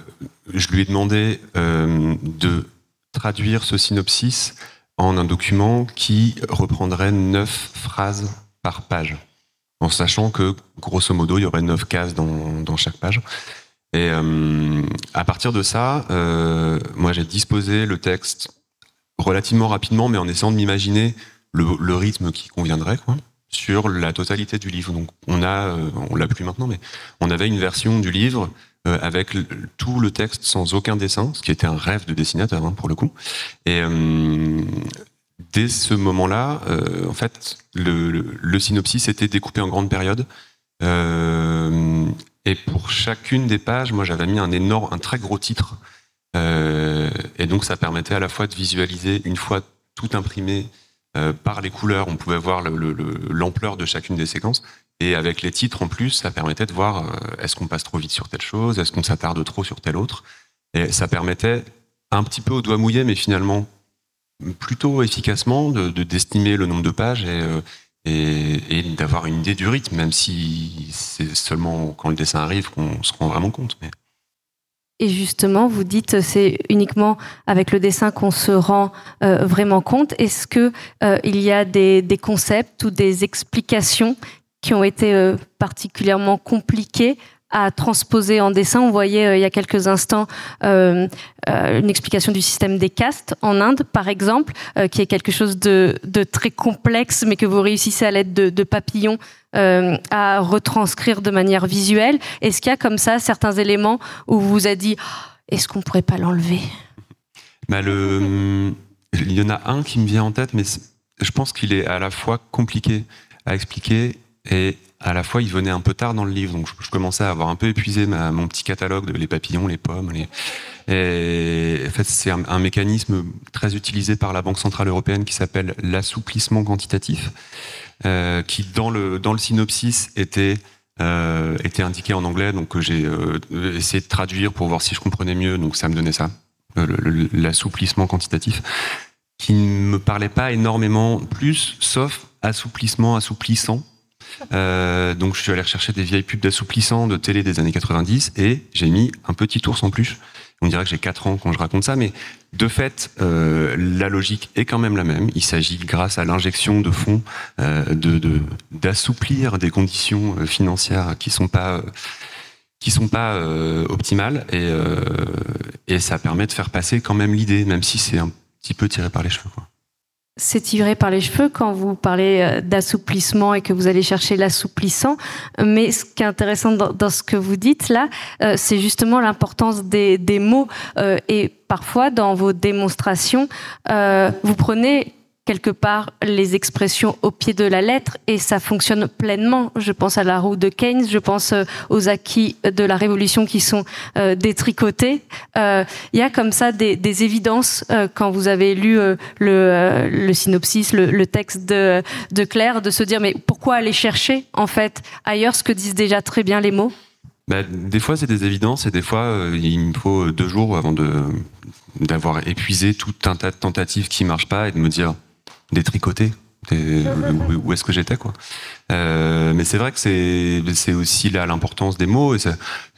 S4: je lui ai demandé euh, de traduire ce synopsis en un document qui reprendrait neuf phrases par page, en sachant que, grosso modo, il y aurait neuf cases dans, dans chaque page. Et euh, à partir de ça, moi j'ai disposé le texte relativement rapidement, mais en essayant de m'imaginer le, rythme qui conviendrait, sur la totalité du livre. Donc on a, euh, on l'a plus maintenant, mais on avait une version du livre euh, avec tout le texte sans aucun dessin, ce qui était un rêve de dessinateur hein, pour le coup. Et euh, dès ce moment-là, en fait, le, synopsis était découpé en grandes périodes. et pour chacune des pages, moi j'avais mis un énorme, un très gros titre et donc ça permettait à la fois de visualiser une fois tout imprimé euh, par les couleurs, on pouvait voir l'ampleur de chacune des séquences. Et avec les titres en plus, ça permettait de voir euh, est-ce qu'on passe trop vite sur telle chose, est-ce qu'on s'attarde trop sur telle autre. Et ça permettait un petit peu au doigt mouillé, mais finalement plutôt efficacement de d'estimer le nombre de pages et, d'avoir une idée du rythme, même si c'est seulement quand le dessin arrive qu'on se rend vraiment compte.
S2: Et justement, vous dites c'est uniquement avec le dessin qu'on se rend euh, vraiment compte. Est-ce que euh, il y a des, concepts ou des explications qui ont été euh, particulièrement compliquées à transposer en dessin. On voyait euh, il y a quelques instants euh, euh, une explication du système des castes en Inde, par exemple, qui est quelque chose de, très complexe, mais que vous réussissez à l'aide de, papillons à retranscrire de manière visuelle. Est-ce qu'il y a comme ça certains éléments où vous vous avez dit oh, est-ce qu'on pourrait pas l'enlever?
S4: Bah. Il y en a un qui me vient en tête, mais je pense qu'il est à la fois compliqué à expliquer et à la fois, il venait un peu tard dans le livre, donc je, commençais à avoir un peu épuisé mon petit catalogue de les papillons, les pommes. En fait, c'est un, mécanisme très utilisé par la Banque centrale européenne qui s'appelle l'assouplissement quantitatif, euh, qui dans le dans le synopsis était euh, était indiqué en anglais, donc que j'ai euh, essayé de traduire pour voir si je comprenais mieux. Donc ça me donnait ça, l'assouplissement quantitatif, qui ne me parlait pas énormément plus, sauf assouplissement assouplissant euh, donc je suis allé rechercher des vieilles pubs d'assouplissant de télé des années 90 et j'ai mis un petit ours en plus. On dirait que j'ai 4 ans quand je raconte ça, mais de fait, euh, la logique est quand même la même. Il s'agit, grâce à l'injection de fonds, euh, d'assouplir des conditions financières qui sont pas qui sont pas optimales et, ça permet de faire passer quand même l'idée, même si c'est un petit peu tiré par les cheveux.
S2: C'est tiré par les cheveux quand vous parlez euh, d'assouplissement et que vous allez chercher l'assouplissant. Mais ce qui est intéressant dans, ce que vous dites là, euh, c'est justement l'importance des, mots. Euh, et parfois, dans vos démonstrations, vous prenez quelque part les expressions au pied de la lettre et ça fonctionne pleinement. Je pense à la roue de Keynes, je pense euh, aux acquis de la révolution qui sont euh, détricotés. Euh, il y a comme ça des, évidences quand vous avez lu le, synopsis, le, texte de, Claire, de se dire mais pourquoi aller chercher en fait ailleurs ce que disent déjà très bien les mots?
S4: Bah, Des fois c'est des évidences et des fois il me faut deux jours avant d'avoir épuisé tout un tas de tentatives qui marchent pas et de me dire détricoter où est-ce que j'étais quoi. Euh, mais c'est vrai que c'est aussi là l'importance des mots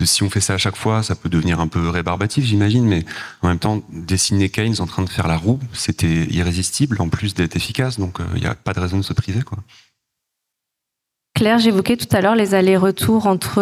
S4: si on fait ça à chaque fois, ça peut devenir un peu rébarbatif, j'imagine. Mais en même temps, dessiner Keynes en train de faire la roue, c'était irrésistible en plus d'être efficace. Donc il n'y a pas de raison de se priver quoi.
S2: Claire, j'évoquais tout à l'heure les allers-retours entre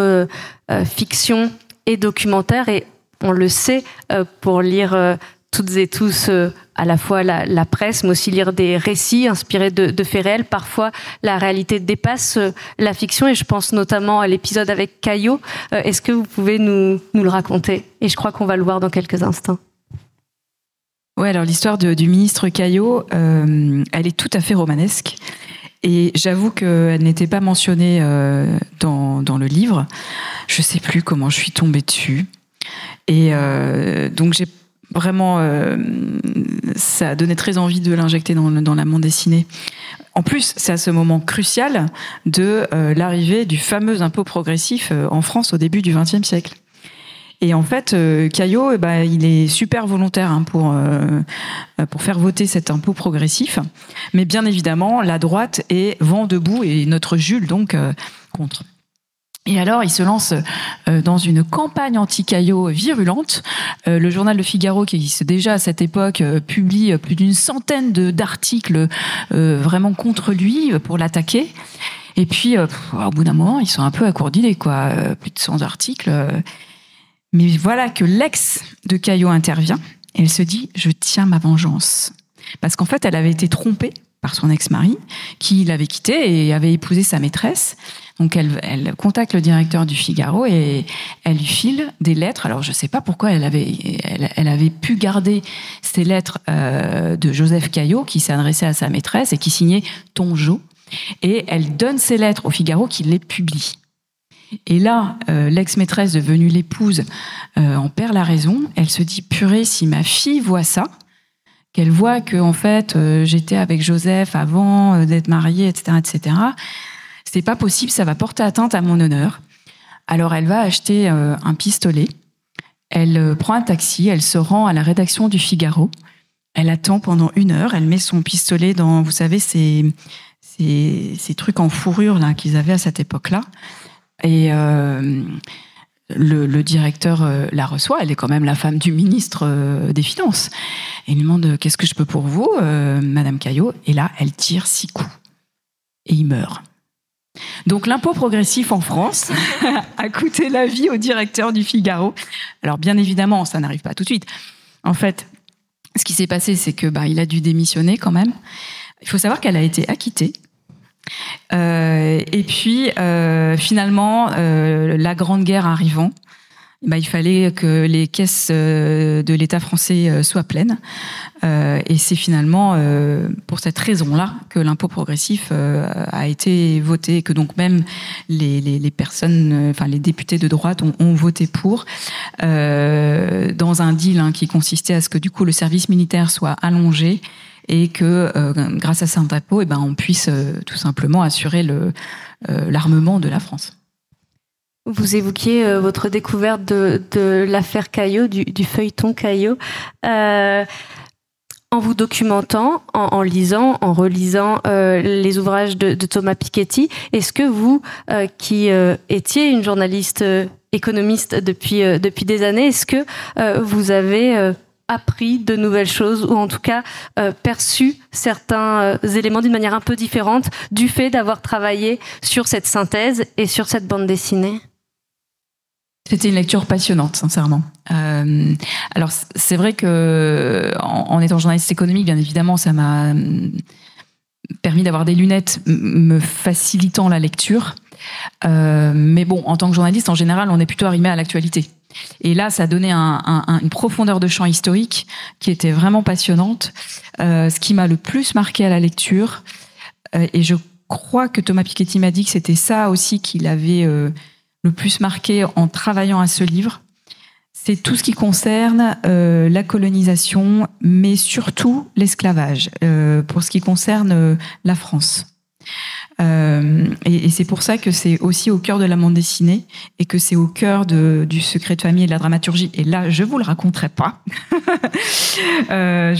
S2: euh, fiction et documentaire et on le sait euh, pour lire toutes et tous euh, à la fois la, presse, mais aussi lire des récits inspirés de, faits réels. Parfois, la réalité dépasse euh, la fiction, et je pense notamment à l'épisode avec Caillot. Euh, est-ce que vous pouvez nous, le raconter? Et je crois qu'on va le voir dans quelques instants.
S3: Oui, alors l'histoire du ministre Caillot, elle est tout à fait romanesque. Et j'avoue qu'elle n'était pas mentionnée dans, le livre. Je sais plus comment je suis tombée dessus. Et donc j'ai vraiment, euh, ça donné très envie de l'injecter dans, dans la bande dessinée. En plus, c'est à ce moment crucial de euh, l'arrivée du fameux impôt progressif euh, en France au début du XXe siècle. Et en fait, Caillot, eh ben, il est super volontaire hein, pour pour faire voter cet impôt progressif, mais bien évidemment, la droite est vent debout et notre Jules donc contre. Et alors, il se lance euh, dans une campagne anti-caillot virulente. Euh, le journal Le Figaro, qui existe déjà à cette époque, euh, publie plus d'une centaine d'articles vraiment contre lui pour l'attaquer. Et puis, au bout d'un moment, ils sont un peu accourdis, quoi. plus de 100 articles. Mais voilà que l'ex de Caillot intervient elle se dit, je tiens ma vengeance. Parce qu'en fait, elle avait été trompée par son ex-mari, qui l'avait quitté et avait épousé sa maîtresse. Donc elle, contacte le directeur du Figaro et elle lui file des lettres. Alors je ne sais pas pourquoi elle avait, elle, avait pu garder ces lettres euh, de Joseph Caillot qui adressé à sa maîtresse et qui signait Tonjo. Et elle donne ces lettres au Figaro qui les publie. Et là, euh, l'ex-maîtresse devenue l'épouse euh, en perd la raison. Elle se dit purée, si ma fille voit ça, qu'elle voit que en fait euh, j'étais avec Joseph avant euh, d'être mariée, etc., etc. C'est pas possible, ça va porter atteinte à mon honneur. Alors elle va acheter euh, un pistolet. Elle prend un taxi, elle se rend à la rédaction du Figaro. Elle attend pendant une heure. Elle met son pistolet dans, vous savez, ces ces, trucs en fourrure qu'ils avaient à cette époque-là. Et le, directeur euh, la reçoit, elle est quand même la femme du ministre euh, des Finances. Et il lui demande Qu'est-ce que je peux pour vous, euh, Madame Caillot? Et là, elle tire six coups. Et il meurt. Donc l'impôt progressif en France a coûté la vie au directeur du Figaro. Alors bien évidemment, ça n'arrive pas tout de suite. En fait, ce qui s'est passé, c'est que bah, il a dû démissionner quand même. Il faut savoir qu'elle a été acquittée euh, et puis euh, finalement, euh, la Grande Guerre arrivant, bah, il fallait que les caisses de l'État français soient pleines. et c'est finalement pour cette raison-là que l'impôt progressif a été voté, que donc même les, personnes, enfin les députés de droite ont, ont voté pour, dans un deal hein, qui consistait à ce que du coup le service militaire soit allongé et que euh, grâce à impôt, eh ben, on puisse euh, tout simplement assurer euh, l'armement de la France.
S2: Vous évoquiez votre découverte de, l'affaire Caillot, du, feuilleton Caillot. En vous documentant, en, lisant, en relisant les ouvrages de, de, Thomas Piketty, est-ce que vous, qui étiez une journaliste économiste depuis depuis des années, est-ce que vous avez appris de nouvelles choses ou en tout cas euh, perçu certains euh, éléments d'une manière un peu différente du fait d'avoir travaillé sur cette synthèse et sur cette bande dessinée?
S3: C'était une lecture passionnante, sincèrement. Euh, alors c'est vrai que en, étant journaliste économique, bien évidemment, ça m'a hum, permis d'avoir des lunettes me facilitant la lecture. Mais bon, en tant que journaliste, en général, on est plutôt arrimé à l'actualité. Et là, ça donnait un, un, une profondeur de champ historique qui était vraiment passionnante. Euh, ce qui m'a le plus marqué à la lecture, euh, et je crois que Thomas Piketty m'a dit que c'était ça aussi qui l'avait euh, le plus marqué en travaillant à ce livre, c'est tout ce qui concerne la colonisation, mais surtout l'esclavage, pour ce qui concerne la France. Euh, et, c'est pour ça que c'est aussi au cœur de la bande dessinée et que c'est au cœur du secret de famille et de la dramaturgie. Et là, je vous le raconterai pas. euh,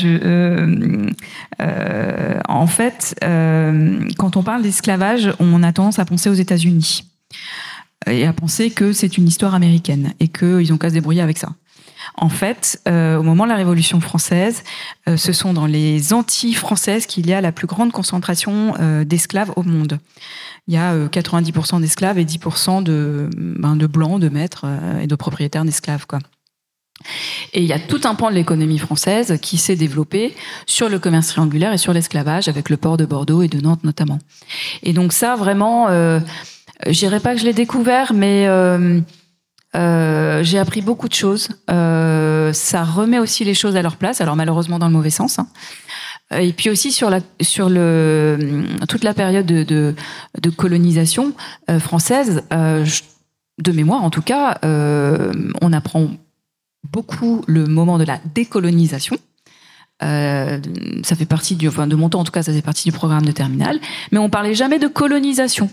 S3: euh, en fait, quand on parle d'esclavage, on a tendance à penser aux États-Unis et à penser que c'est une histoire américaine et qu'ils ont qu'à se débrouiller avec ça. En fait, euh, au moment de la Révolution française, euh, ce sont dans les Antilles françaises qu'il y a la plus grande concentration euh, d'esclaves au monde. Il y a 90% d'esclaves et 10% de, ben, de blancs, de maîtres et de propriétaires d'esclaves. Et il y a tout un pan de l'économie française qui s'est développé sur le commerce triangulaire et sur l'esclavage, avec le port de Bordeaux et de Nantes notamment. Et donc ça, vraiment, euh, je dirais pas que je l'ai découvert, mais j'ai appris beaucoup de choses. Euh, ça remet aussi les choses à leur place, alors malheureusement dans le mauvais sens. Hein. Et puis aussi sur toute la période de, colonisation euh, française, euh, de mémoire en tout cas, euh, on apprend beaucoup le moment de la décolonisation. ça fait partie du, de mon temps en tout cas, ça fait partie du programme de terminal. Mais on parlait jamais de colonisation.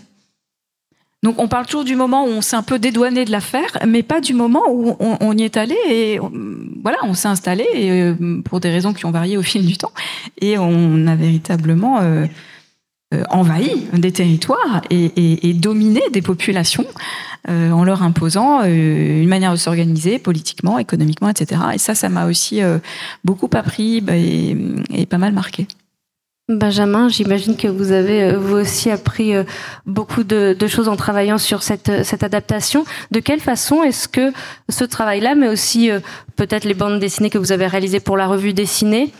S3: Donc on parle toujours du moment où on s'est un peu dédouané de l'affaire, mais pas du moment où on, y est allé et voilà, on s'est installé euh, pour des raisons qui ont varié au fil du temps et on a véritablement euh, euh, envahi des territoires et, dominé des populations en leur imposant une manière de s'organiser politiquement, économiquement, etc. Et ça, ça m'a aussi beaucoup appris bah, et pas mal marqué.
S2: Benjamin, j'imagine que vous avez euh, vous aussi appris euh, beaucoup de, choses en travaillant sur cette, euh, cette adaptation. De quelle façon est-ce que ce travail-là, mais aussi peut-être les bandes dessinées que vous avez réalisées pour la revue dessinée,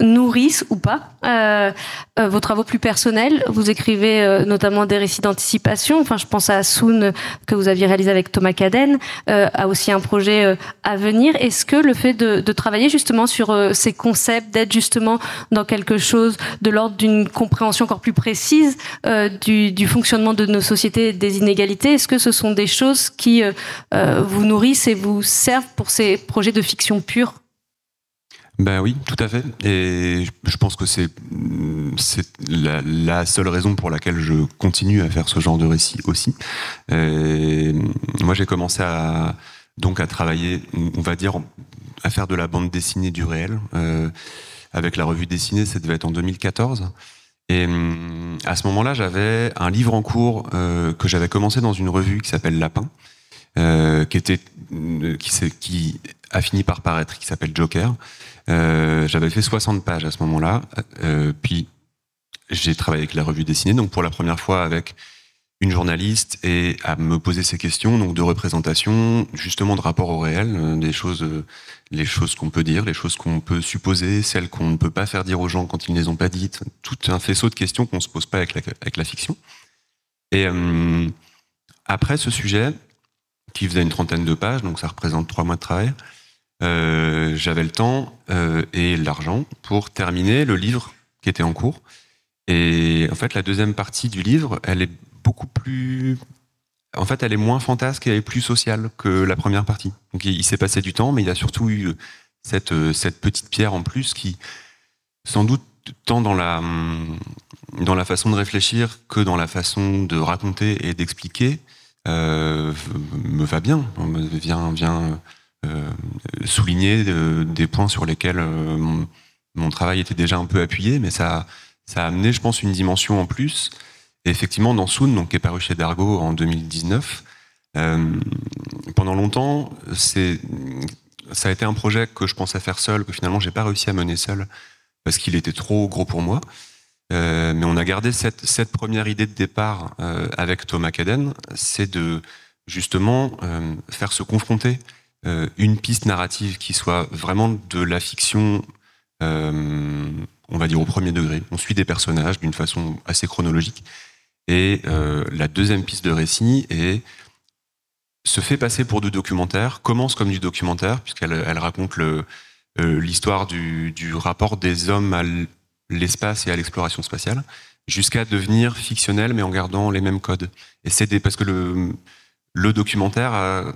S2: nourrissent ou pas euh, euh, vos travaux plus personnels. Vous écrivez euh, notamment des récits d'anticipation. Enfin, je pense à Soon que vous aviez réalisé avec Thomas Caden, a aussi un projet à venir. Est-ce que le fait de, de travailler justement sur ces concepts, d'être justement dans quelque chose de l'ordre d'une compréhension encore plus précise du, du, fonctionnement de nos sociétés, des inégalités, est-ce que ce sont des choses qui vous nourrissent et vous servent pour ces projets de fiction pure?
S4: Ben oui, tout à fait. Et je pense que c'est la, seule raison pour laquelle je continue à faire ce genre de récit aussi. moi, j'ai commencé à donc à travailler, on va dire, à faire de la bande dessinée du réel euh, avec la revue dessinée. Ça devait être en 2014. Et hum, à ce moment-là, j'avais un livre en cours euh, que j'avais commencé dans une revue qui s'appelle Lapin, euh, qui a fini par paraître, qui s'appelle Joker. Euh, j'avais fait 60 pages à ce moment-là. Euh, puis j'ai travaillé avec la revue dessinée, donc pour la première fois avec une journaliste et à me poser ces questions donc de représentation, justement de rapport au réel, euh, des choses, les choses qu'on peut dire, les choses qu'on peut supposer, celles qu'on ne peut pas faire dire aux gens quand ils ne les ont pas dites, tout un faisceau de questions qu'on se pose pas avec la fiction. Et après ce sujet, qui faisait une trentaine de pages, donc ça représente trois mois de travail, euh, j'avais le temps euh, et l'argent pour terminer le livre qui était en cours. Et en fait, la deuxième partie du livre, elle est beaucoup plus. En fait, elle est moins fantasque et plus sociale que la première partie. Donc, il, s'est passé du temps, mais il y a surtout eu cette, cette petite pierre en plus qui, sans doute, tant dans la, dans la façon de réfléchir que dans la façon de raconter et d'expliquer, euh, me va bien, vient, vient euh, souligner euh, des points sur lesquels euh, mon, travail était déjà un peu appuyé, mais ça, a amené, je pense, une dimension en plus. Et effectivement, dans Soon, donc, qui est paru chez Dargo en 2019, pendant longtemps, ça a été un projet que je pensais faire seul, que finalement j'ai pas réussi à mener seul parce qu'il était trop gros pour moi. mais on a gardé cette première idée de départ avec Thomas Caden, c'est de justement faire se confronter euh, une piste narrative qui soit vraiment de la fiction, euh, on va dire au premier degré. On suit des personnages d'une façon assez chronologique. Et euh, la deuxième piste de récit se fait passer pour du documentaire, commence comme du documentaire, puisqu'elle elle raconte l'histoire du, du, rapport des hommes à l'espace et à l'exploration spatiale, jusqu'à devenir fictionnel, mais en gardant les mêmes codes. Et c'est parce que le, le documentaire, a,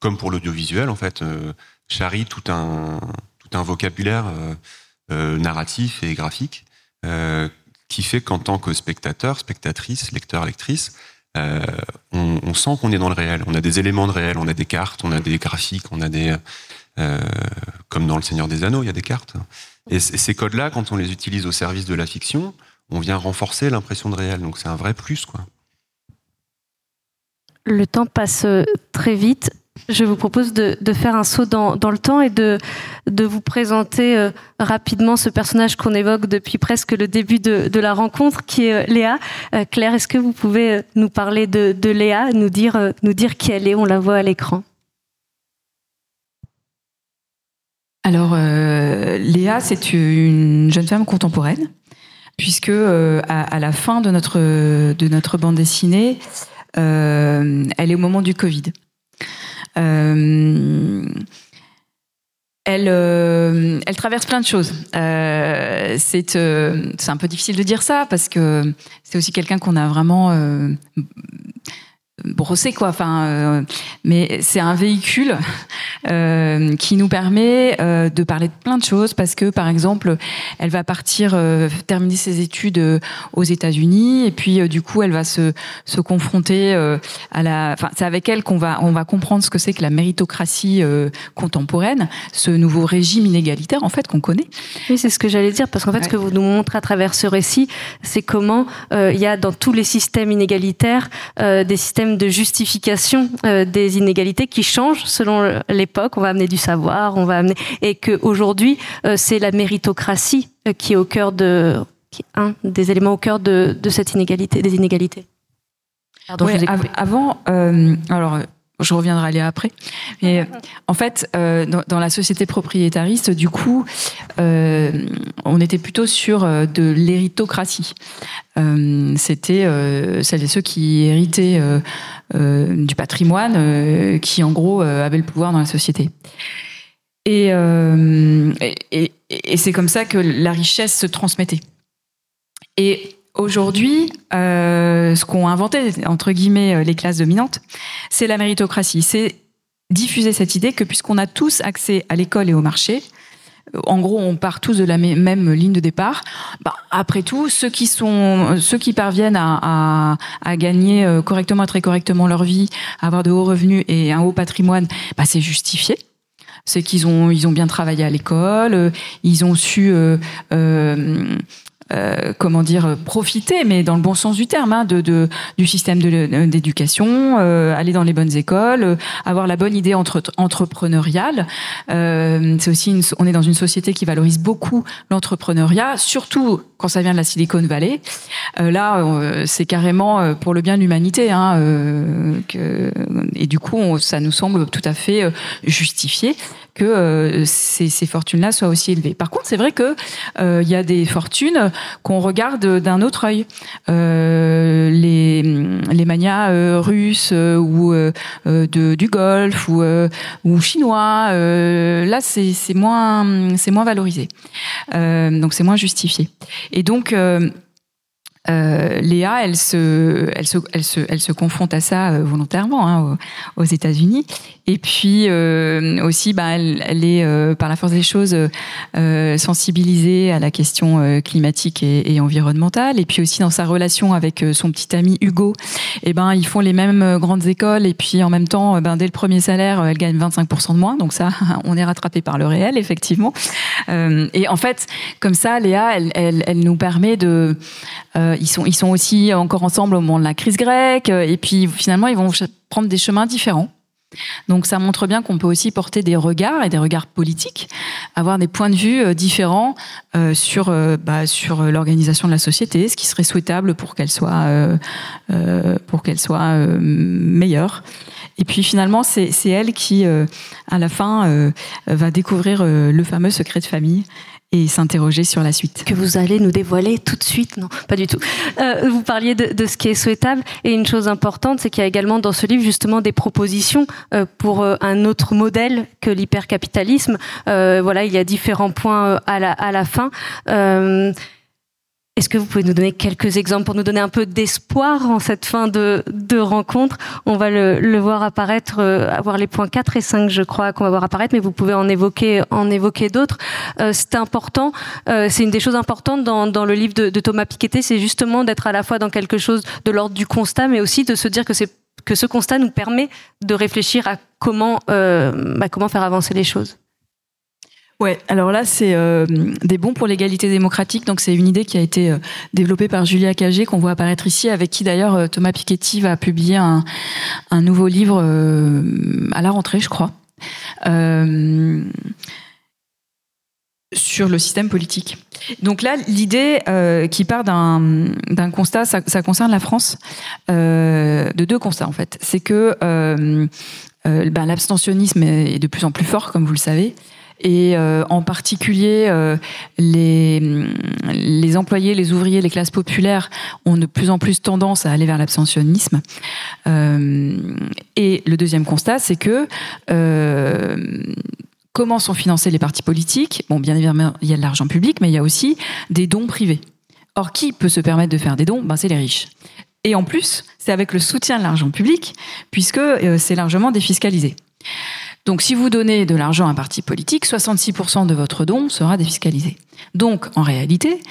S4: comme pour l'audiovisuel, en fait, euh, charrie tout un, tout un vocabulaire euh, euh, narratif et graphique qui fait qu'en tant que spectateur, spectatrice, lecteur, lectrice, on, sent qu'on est dans le réel. On a des éléments de réel, on a des cartes, on a des graphiques, on a des... Comme dans Le Seigneur des Anneaux, il y a des cartes. Et ces codes-là, quand on les utilise au service de la fiction, on vient renforcer l'impression de réel. Donc c'est un vrai plus, quoi.
S2: Le temps passe très vite je vous propose de, faire un saut dans, le temps et de, vous présenter euh, rapidement ce personnage qu'on évoque depuis presque le début de, la rencontre, qui est euh, Léa. Euh, Claire, est-ce que vous pouvez nous parler de, Léa, nous dire, qui elle est? On la voit à l'écran.
S3: Alors, Léa, c'est une jeune femme contemporaine, puisque à, la fin de notre, de notre bande dessinée, elle est au moment du Covid. Euh, elle, euh, elle traverse plein de choses. Euh, c'est un peu difficile de dire ça parce que c'est aussi quelqu'un qu'on a vraiment brossé quoi. Enfin euh, mais c'est un véhicule euh, qui nous permet euh, de parler de plein de choses. Parce que par exemple elle va partir terminer ses études aux États-Unis. Et puis du coup elle va se se confronter à la enfin c'est avec elle qu'on va on va comprendre ce que c'est que la méritocratie contemporaine ce nouveau régime inégalitaire en fait qu'on connaît.
S2: Oui c'est ce que j'allais dire. Parce qu'en fait ce que vous nous montrez à travers ce récit c'est comment il y a dans tous les systèmes inégalitaires des systèmes de justification euh, des inégalités qui changent selon l'époque. On va amener du savoir, on va amener et que aujourd'hui euh, c'est la méritocratie euh, qui est au cœur de qui est un des éléments au cœur de, de cette inégalité, des inégalités.
S3: Pardon, avant, alors je reviendrai à après. Mais en fait, euh, dans, la société propriétariste, du coup, euh, on était plutôt sur euh, de l'héritocratie. C'était celles et ceux qui héritaient du patrimoine, qui en gros avaient le pouvoir dans la société. Et, et, et c'est comme ça que la richesse se transmettait. Et Aujourd'hui, euh, ce qu'ont inventé, entre guillemets, euh, les classes dominantes, c'est la méritocratie. C'est diffuser cette idée que puisqu'on a tous accès à l'école et au marché, en gros, on part tous de la même ligne de départ. Bah, après tout, ceux qui sont, ceux qui parviennent à, gagner euh, correctement, très correctement leur vie, avoir de hauts revenus et un haut patrimoine, bah, c'est justifié c'est qu'ils ont ils ont bien travaillé à l'école, ils ont su euh, comment dire, profiter, mais dans le bon sens du terme, hein, de, du système d'éducation, euh, aller dans les bonnes écoles, euh, avoir la bonne idée entre, entrepreneuriale. Euh, c'est aussi, on est dans une société qui valorise beaucoup l'entrepreneuriat, surtout quand ça vient de la Silicon Valley. là, c'est carrément pour le bien de l'humanité, hein, et du coup, ça nous semble tout à fait justifié que euh, ces, ces fortunes-là soient aussi élevées. Par contre, c'est vrai que euh, il y a des fortunes qu'on regarde d'un autre œil. Euh, les, les manias russes ou de, du Golfe ou, ou chinois, là c'est moins c'est moins valorisé. donc c'est moins justifié. Et donc euh, Léa, elle se, elle se, elle se, elle se confronte à ça euh, volontairement hein, aux, États-Unis. Et puis euh, aussi, bah, elle, est par la force des choses sensibilisée à la question climatique et, environnementale. Et puis aussi dans sa relation avec son petit ami Hugo, eh ben ils font les mêmes grandes écoles. Et puis en même temps, ben dès le premier salaire, elle gagne 25% de moins. Donc ça, on est rattrapé par le réel, effectivement. et en fait, comme ça, Léa, elle, elle nous permet de euh, ils, sont, aussi encore ensemble au moment de la crise grecque. Euh, et puis finalement, ils vont prendre des chemins différents. Donc ça montre bien qu'on peut aussi porter des regards et des regards politiques, avoir des points de vue euh, différents sur bah, sur l'organisation de la société, ce qui serait souhaitable pour qu'elle soit pour qu'elle soit meilleure. Et puis finalement, c'est elle qui, à la fin, va découvrir le fameux secret de famille et s'interroger sur la suite.
S2: Que vous allez nous dévoiler tout de suite Non, pas du tout. Euh, vous parliez de, de, ce qui est souhaitable et une chose importante, c'est qu'il y a également dans ce livre justement des propositions euh, pour euh, un autre modèle que l'hypercapitalisme. Euh, voilà, il y a différents points euh, à la, à la fin. Est-ce que vous pouvez nous donner quelques exemples pour nous donner un peu d'espoir en cette fin de, rencontre? On va le, voir apparaître, euh, avoir les points 4 et 5, je crois, qu'on va voir apparaître, mais vous pouvez en évoquer, d'autres. Euh, c'est important, euh, c'est une des choses importantes dans, le livre de, Thomas Piketty, c'est justement d'être à la fois dans quelque chose de l'ordre du constat, mais aussi de se dire que ce constat nous permet de réfléchir à comment, bah, comment faire avancer les choses.
S3: Ouais, alors là, c'est euh, des bons pour l'égalité démocratique. Donc, c'est une idée qui a été euh, développée par Julia Cagé, qu'on voit apparaître ici, avec qui d'ailleurs euh, Thomas Piketty va publier un, nouveau livre à la rentrée, je crois, sur le système politique. Donc là, l'idée qui part d'un constat, ça, concerne la France, de deux constats en fait. C'est que ben, l'abstentionnisme est de plus en plus fort, comme vous le savez et euh, en particulier euh, les, employés, les ouvriers, les classes populaires ont de plus en plus tendance à aller vers l'abstentionnisme. Euh, et le deuxième constat, c'est que comment sont financés les partis politiques? Bon, bien évidemment, il y a de l'argent public, mais il y a aussi des dons privés. Or, qui peut se permettre de faire des dons? Ben, C'est les riches. Et en plus, c'est avec le soutien de l'argent public, puisque c'est largement défiscalisé. Donc, si vous donnez de l'argent à un parti politique, 66% de votre don sera défiscalisé. Donc, en réalité,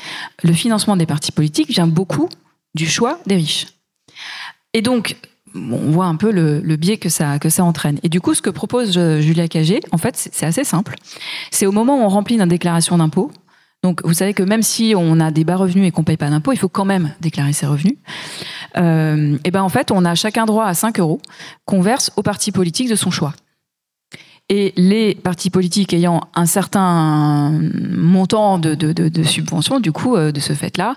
S3: le financement des partis politiques vient beaucoup du choix des riches. Et donc, on voit un peu le, biais que ça, entraîne. Et du coup, ce que propose euh, Julia Cagé, en fait, c'est assez simple. C'est au moment où on remplit une déclaration d'impôt. Donc, vous savez que même si on a des bas revenus et qu'on paye pas d'impôt, il faut quand même déclarer ses revenus. Euh, et ben, en fait, on a chacun droit à 5 euros qu'on verse au parti politique de son choix. Et les partis politiques ayant un certain montant de, de, subventions, du coup, euh, de ce fait-là,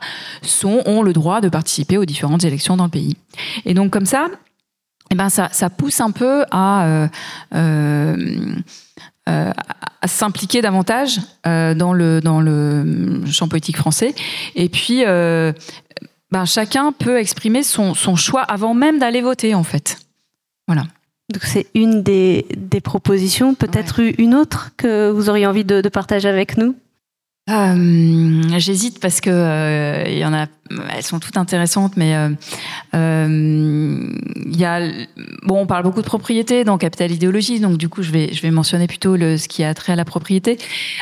S3: ont le droit de participer aux différentes élections dans le pays. Et donc comme ça, eh ben ça, pousse un peu à euh, euh, s'impliquer davantage dans le champ politique français. Et puis, ben chacun peut exprimer son choix avant même d'aller voter, en fait. Voilà.
S2: Donc c'est une des, des propositions, peut-être ouais. une autre que vous auriez envie de, de partager avec nous?
S3: Euh, J'hésite parce que euh, il y en a, elles sont toutes intéressantes, mais euh, il y a, bon, on parle beaucoup de propriété dans Capital Idéologie, donc du coup, je vais, je vais mentionner plutôt le, ce qui a trait à la propriété.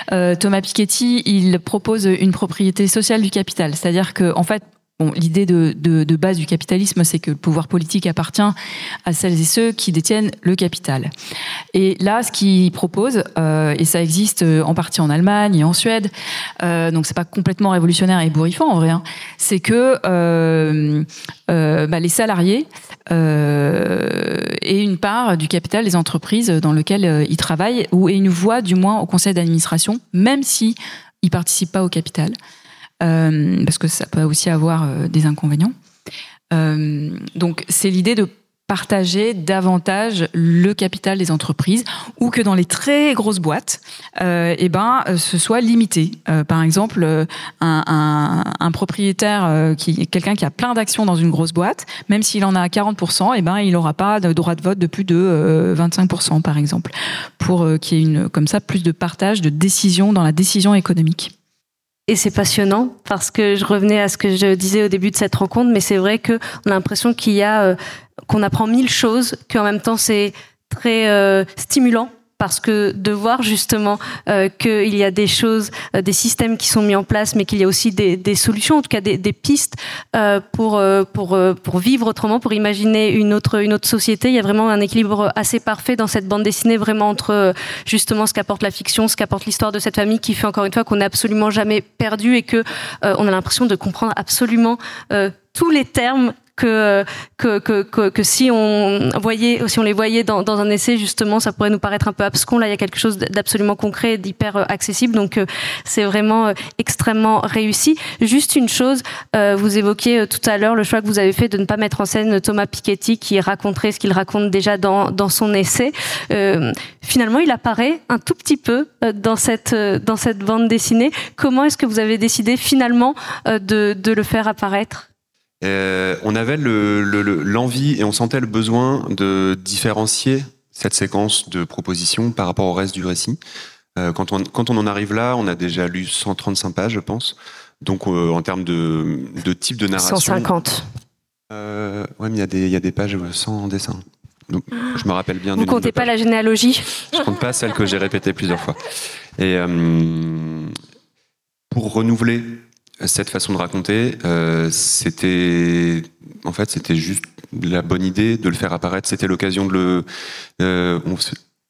S3: Thomas Piketty, il propose une propriété sociale du capital, c'est-à-dire que, en fait, L'idée de, base du capitalisme, c'est que le pouvoir politique appartient à celles et ceux qui détiennent le capital. Et là, ce qu'il propose, euh, et ça existe en partie en Allemagne et en Suède, euh, donc c'est pas complètement révolutionnaire et bourrifant en vrai, hein, c'est que euh, euh bah, les salariés euh, aient une part du capital des entreprises dans lesquelles euh, ils travaillent ou aient une voix du moins au conseil d'administration, même si ils participent pas au capital euh, parce que ça peut aussi avoir euh, des inconvénients. Euh, donc c'est l'idée de partager davantage le capital des entreprises ou que dans les très grosses boîtes, euh, eh ben, ce soit limité. Par exemple, un, propriétaire, quelqu'un qui a plein d'actions dans une grosse boîte, même s'il en a 40%, eh ben, il n'aura pas de droit de vote de plus de euh, 25%, par exemple, pour qu'il y ait une, comme ça plus de partage de décision dans la décision économique
S2: et c'est passionnant parce que je revenais à ce que je disais au début de cette rencontre, mais c'est vrai que on a l'impression qu'il y a euh, qu'on apprend mille choses, qu'en même temps c'est très euh, stimulant parce que de voir justement euh, qu'il y a des choses, euh, des systèmes qui sont mis en place, mais qu'il y a aussi des, solutions, en tout cas des, pistes euh, pour vivre autrement, pour imaginer une autre société. Il y a vraiment un équilibre assez parfait dans cette bande dessinée, vraiment entre justement ce qu'apporte la fiction, ce qu'apporte l'histoire de cette famille, qui fait encore une fois qu'on n'est absolument jamais perdu et que on a l'impression de comprendre absolument tous les termes que, que, que, que, que si on voyait, si on les voyait dans, dans un essai, justement, ça pourrait nous paraître un peu abscon. Là, il y a quelque chose d'absolument concret, d'hyper euh, accessible. Donc, euh, c'est vraiment euh, extrêmement réussi. Juste une chose, vous évoquiez tout à l'heure le choix que vous avez fait de ne pas mettre en scène Thomas Piketty qui raconterait ce qu'il raconte déjà dans, dans son essai. Finalement, il apparaît un tout petit peu dans cette, dans cette bande dessinée. Comment est-ce que vous avez décidé finalement de, de le faire apparaître?
S4: Euh, on avait l'envie le, le, et on sentait le besoin de différencier cette séquence de propositions par rapport au reste du récit. Euh, quand, on, quand on en arrive là, on a déjà lu 135 pages, je pense. donc en termes de, de, type de narration.
S2: 150.
S4: Euh, ouais, mais il y, a des pages sans dessin. Donc, je me rappelle bien.
S2: Vous comptez pas la généalogie?
S4: Je compte pas celle que j'ai répétée plusieurs fois. Et pour renouveler cette façon de raconter, c'était en fait c'était juste la bonne idée de le faire apparaître. C'était l'occasion de le. Euh,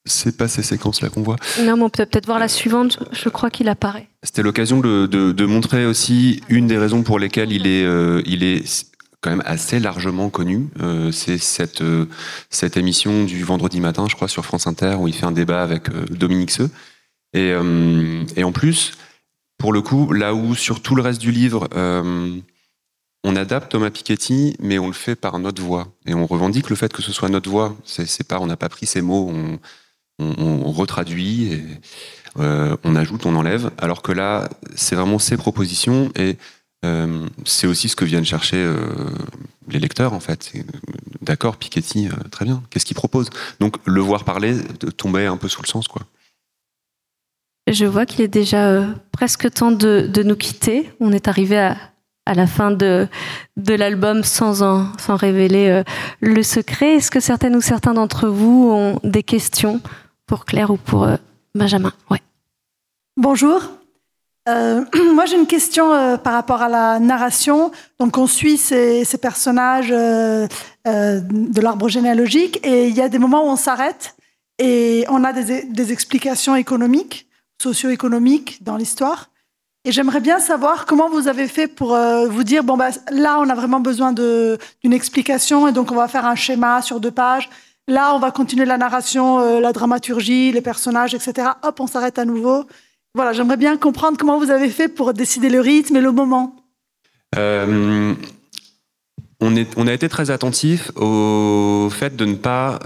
S4: c'est pas ces séquences-là qu'on voit.
S2: Non, mais on peut peut-être voir la suivante. Je crois qu'il apparaît.
S4: C'était l'occasion de, de, montrer aussi une des raisons pour lesquelles il est, euh, il est quand même assez largement connu. Euh, c'est cette, euh, cette émission du vendredi matin, je crois, sur France Inter, où il fait un débat avec Dominique Seux. Et, et en plus, pour le coup, là où sur tout le reste du livre, on adapte Thomas Piketty, mais on le fait par notre voix. Et on revendique le fait que ce soit notre voix. C'est pas, on n'a pas pris ces mots, on, retraduit, et, euh, on ajoute, on enlève. Alors que là, c'est vraiment ses propositions et euh, c'est aussi ce que viennent chercher euh, les lecteurs en fait. D'accord, Piketty, très bien. Qu'est-ce qu'il propose? Donc le voir parler tombait un peu sous le sens, quoi.
S2: Je vois qu'il est déjà presque temps de, nous quitter. On est arrivé à, la fin de, l'album sans, révéler euh, le secret. Est-ce que certaines ou certains d'entre vous ont des questions pour Claire ou pour euh, Benjamin?
S5: Bonjour. Euh, moi, j'ai une question par rapport à la narration. Donc, on suit ces, personnages de l'arbre généalogique et il y a des moments où on s'arrête et on a des explications économiques, socio-économiques dans l'histoire. Et j'aimerais bien savoir comment vous avez fait pour euh, vous dire bon bah là on a vraiment besoin d'une explication et donc on va faire un schéma sur deux pages. Là on va continuer la narration, euh, la dramaturgie, les personnages, etc. Hop on s'arrête à nouveau. Voilà j'aimerais bien comprendre comment vous avez fait pour décider le rythme et le moment.
S4: Euh, on a été très attentif au fait de ne pas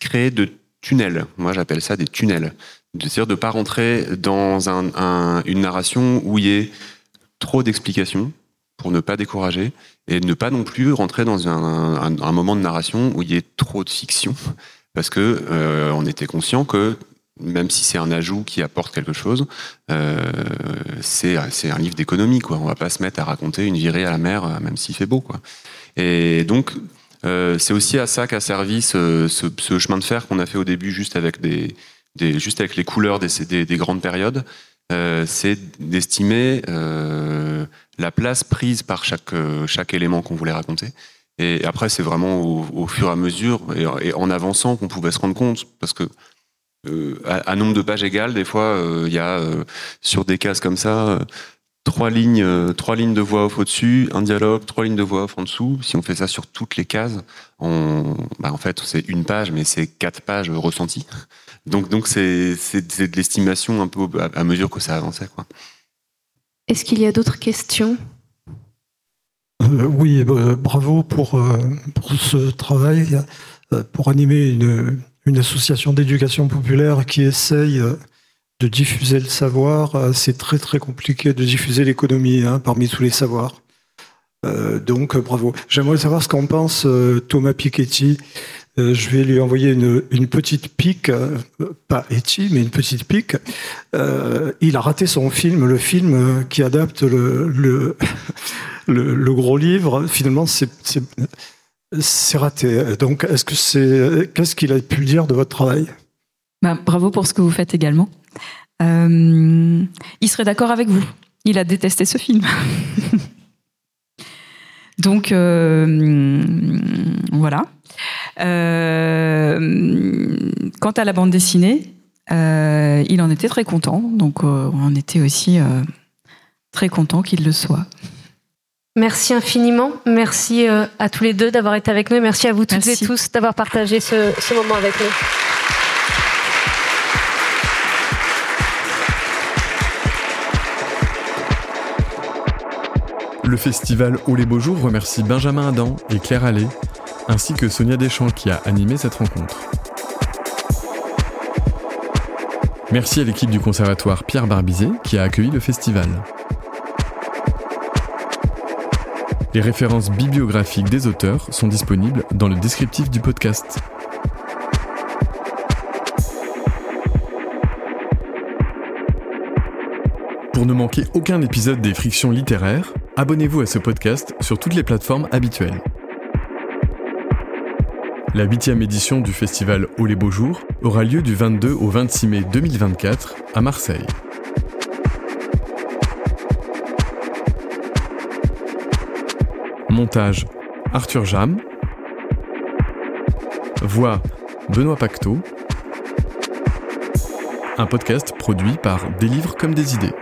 S4: créer de tunnels. Moi j'appelle ça des tunnels c'est-à-dire de ne pas rentrer dans une narration où il y ait trop d'explications pour ne pas décourager, et ne pas non plus rentrer dans un, moment de narration où il y ait trop de fiction, parce que euh, on était conscient que même si c'est un ajout qui apporte quelque chose, euh, c'est un livre d'économie. Quoi. On va pas se mettre à raconter une virée à la mer, euh, même s'il fait beau. Quoi. Et donc, c'est aussi à ça qu'a servi ce, chemin de fer qu'on a fait au début, juste avec des, juste avec les couleurs des, des, grandes périodes, euh, c'est d'estimer euh, la place prise par chaque, euh, chaque élément qu'on voulait raconter. Et après, c'est vraiment au, fur et à mesure et, en avançant qu'on pouvait se rendre compte, parce que à, nombre de pages égales, des fois, il y a sur des cases comme ça trois lignes, de voix off au-dessus, un dialogue, trois lignes de voix off en dessous. Si on fait ça sur toutes les cases, bah en fait, c'est une page, mais c'est quatre pages ressenties. Donc, donc c'est, de l'estimation un peu à mesure que ça avançait. Quoi.
S2: Est-ce qu'il y a d'autres questions?
S6: Euh, Oui, euh, bravo pour, euh, pour, ce travail, pour animer une, une association d'éducation populaire qui essaye de diffuser le savoir. C'est très très compliqué de diffuser l'économie hein, parmi tous les savoirs. donc bravo. J'aimerais savoir ce qu'en pense Thomas Piketty euh, je vais lui envoyer une, petite pique, euh, pas Etty, mais une petite pique. Euh, il a raté son film, le film qui adapte le, le, gros livre. Finalement, c'est raté. Donc, est-ce que c'est qu'est-ce qu'il a pu dire de votre travail?
S3: Bah, Bravo pour ce que vous faites également. il serait d'accord avec vous. Il a détesté ce film. Donc voilà. Euh, quant à la bande dessinée, euh, il en était très content, donc euh, on était aussi très content qu'il le soit.
S2: Merci infiniment. Merci à tous les deux d'avoir été avec nous et merci à vous toutes et tous d'avoir partagé ce, ce moment avec nous.
S1: Le festival Haut les Beaux Jours remercie Benjamin Adam et Claire Allais ainsi que Sonia Deschamps qui a animé cette rencontre. Merci à l'équipe du conservatoire Pierre Barbizet qui a accueilli le festival. Les références bibliographiques des auteurs sont disponibles dans le descriptif du podcast. Pour ne manquer aucun épisode des Frictions littéraires, abonnez-vous à ce podcast sur toutes les plateformes habituelles. La huitième édition du festival Au les Beaux Jours aura lieu du 22 au 26 mai 2024 à Marseille. Montage Arthur Jam. Voix Benoît Pacteau. Un podcast produit par Des livres comme des idées.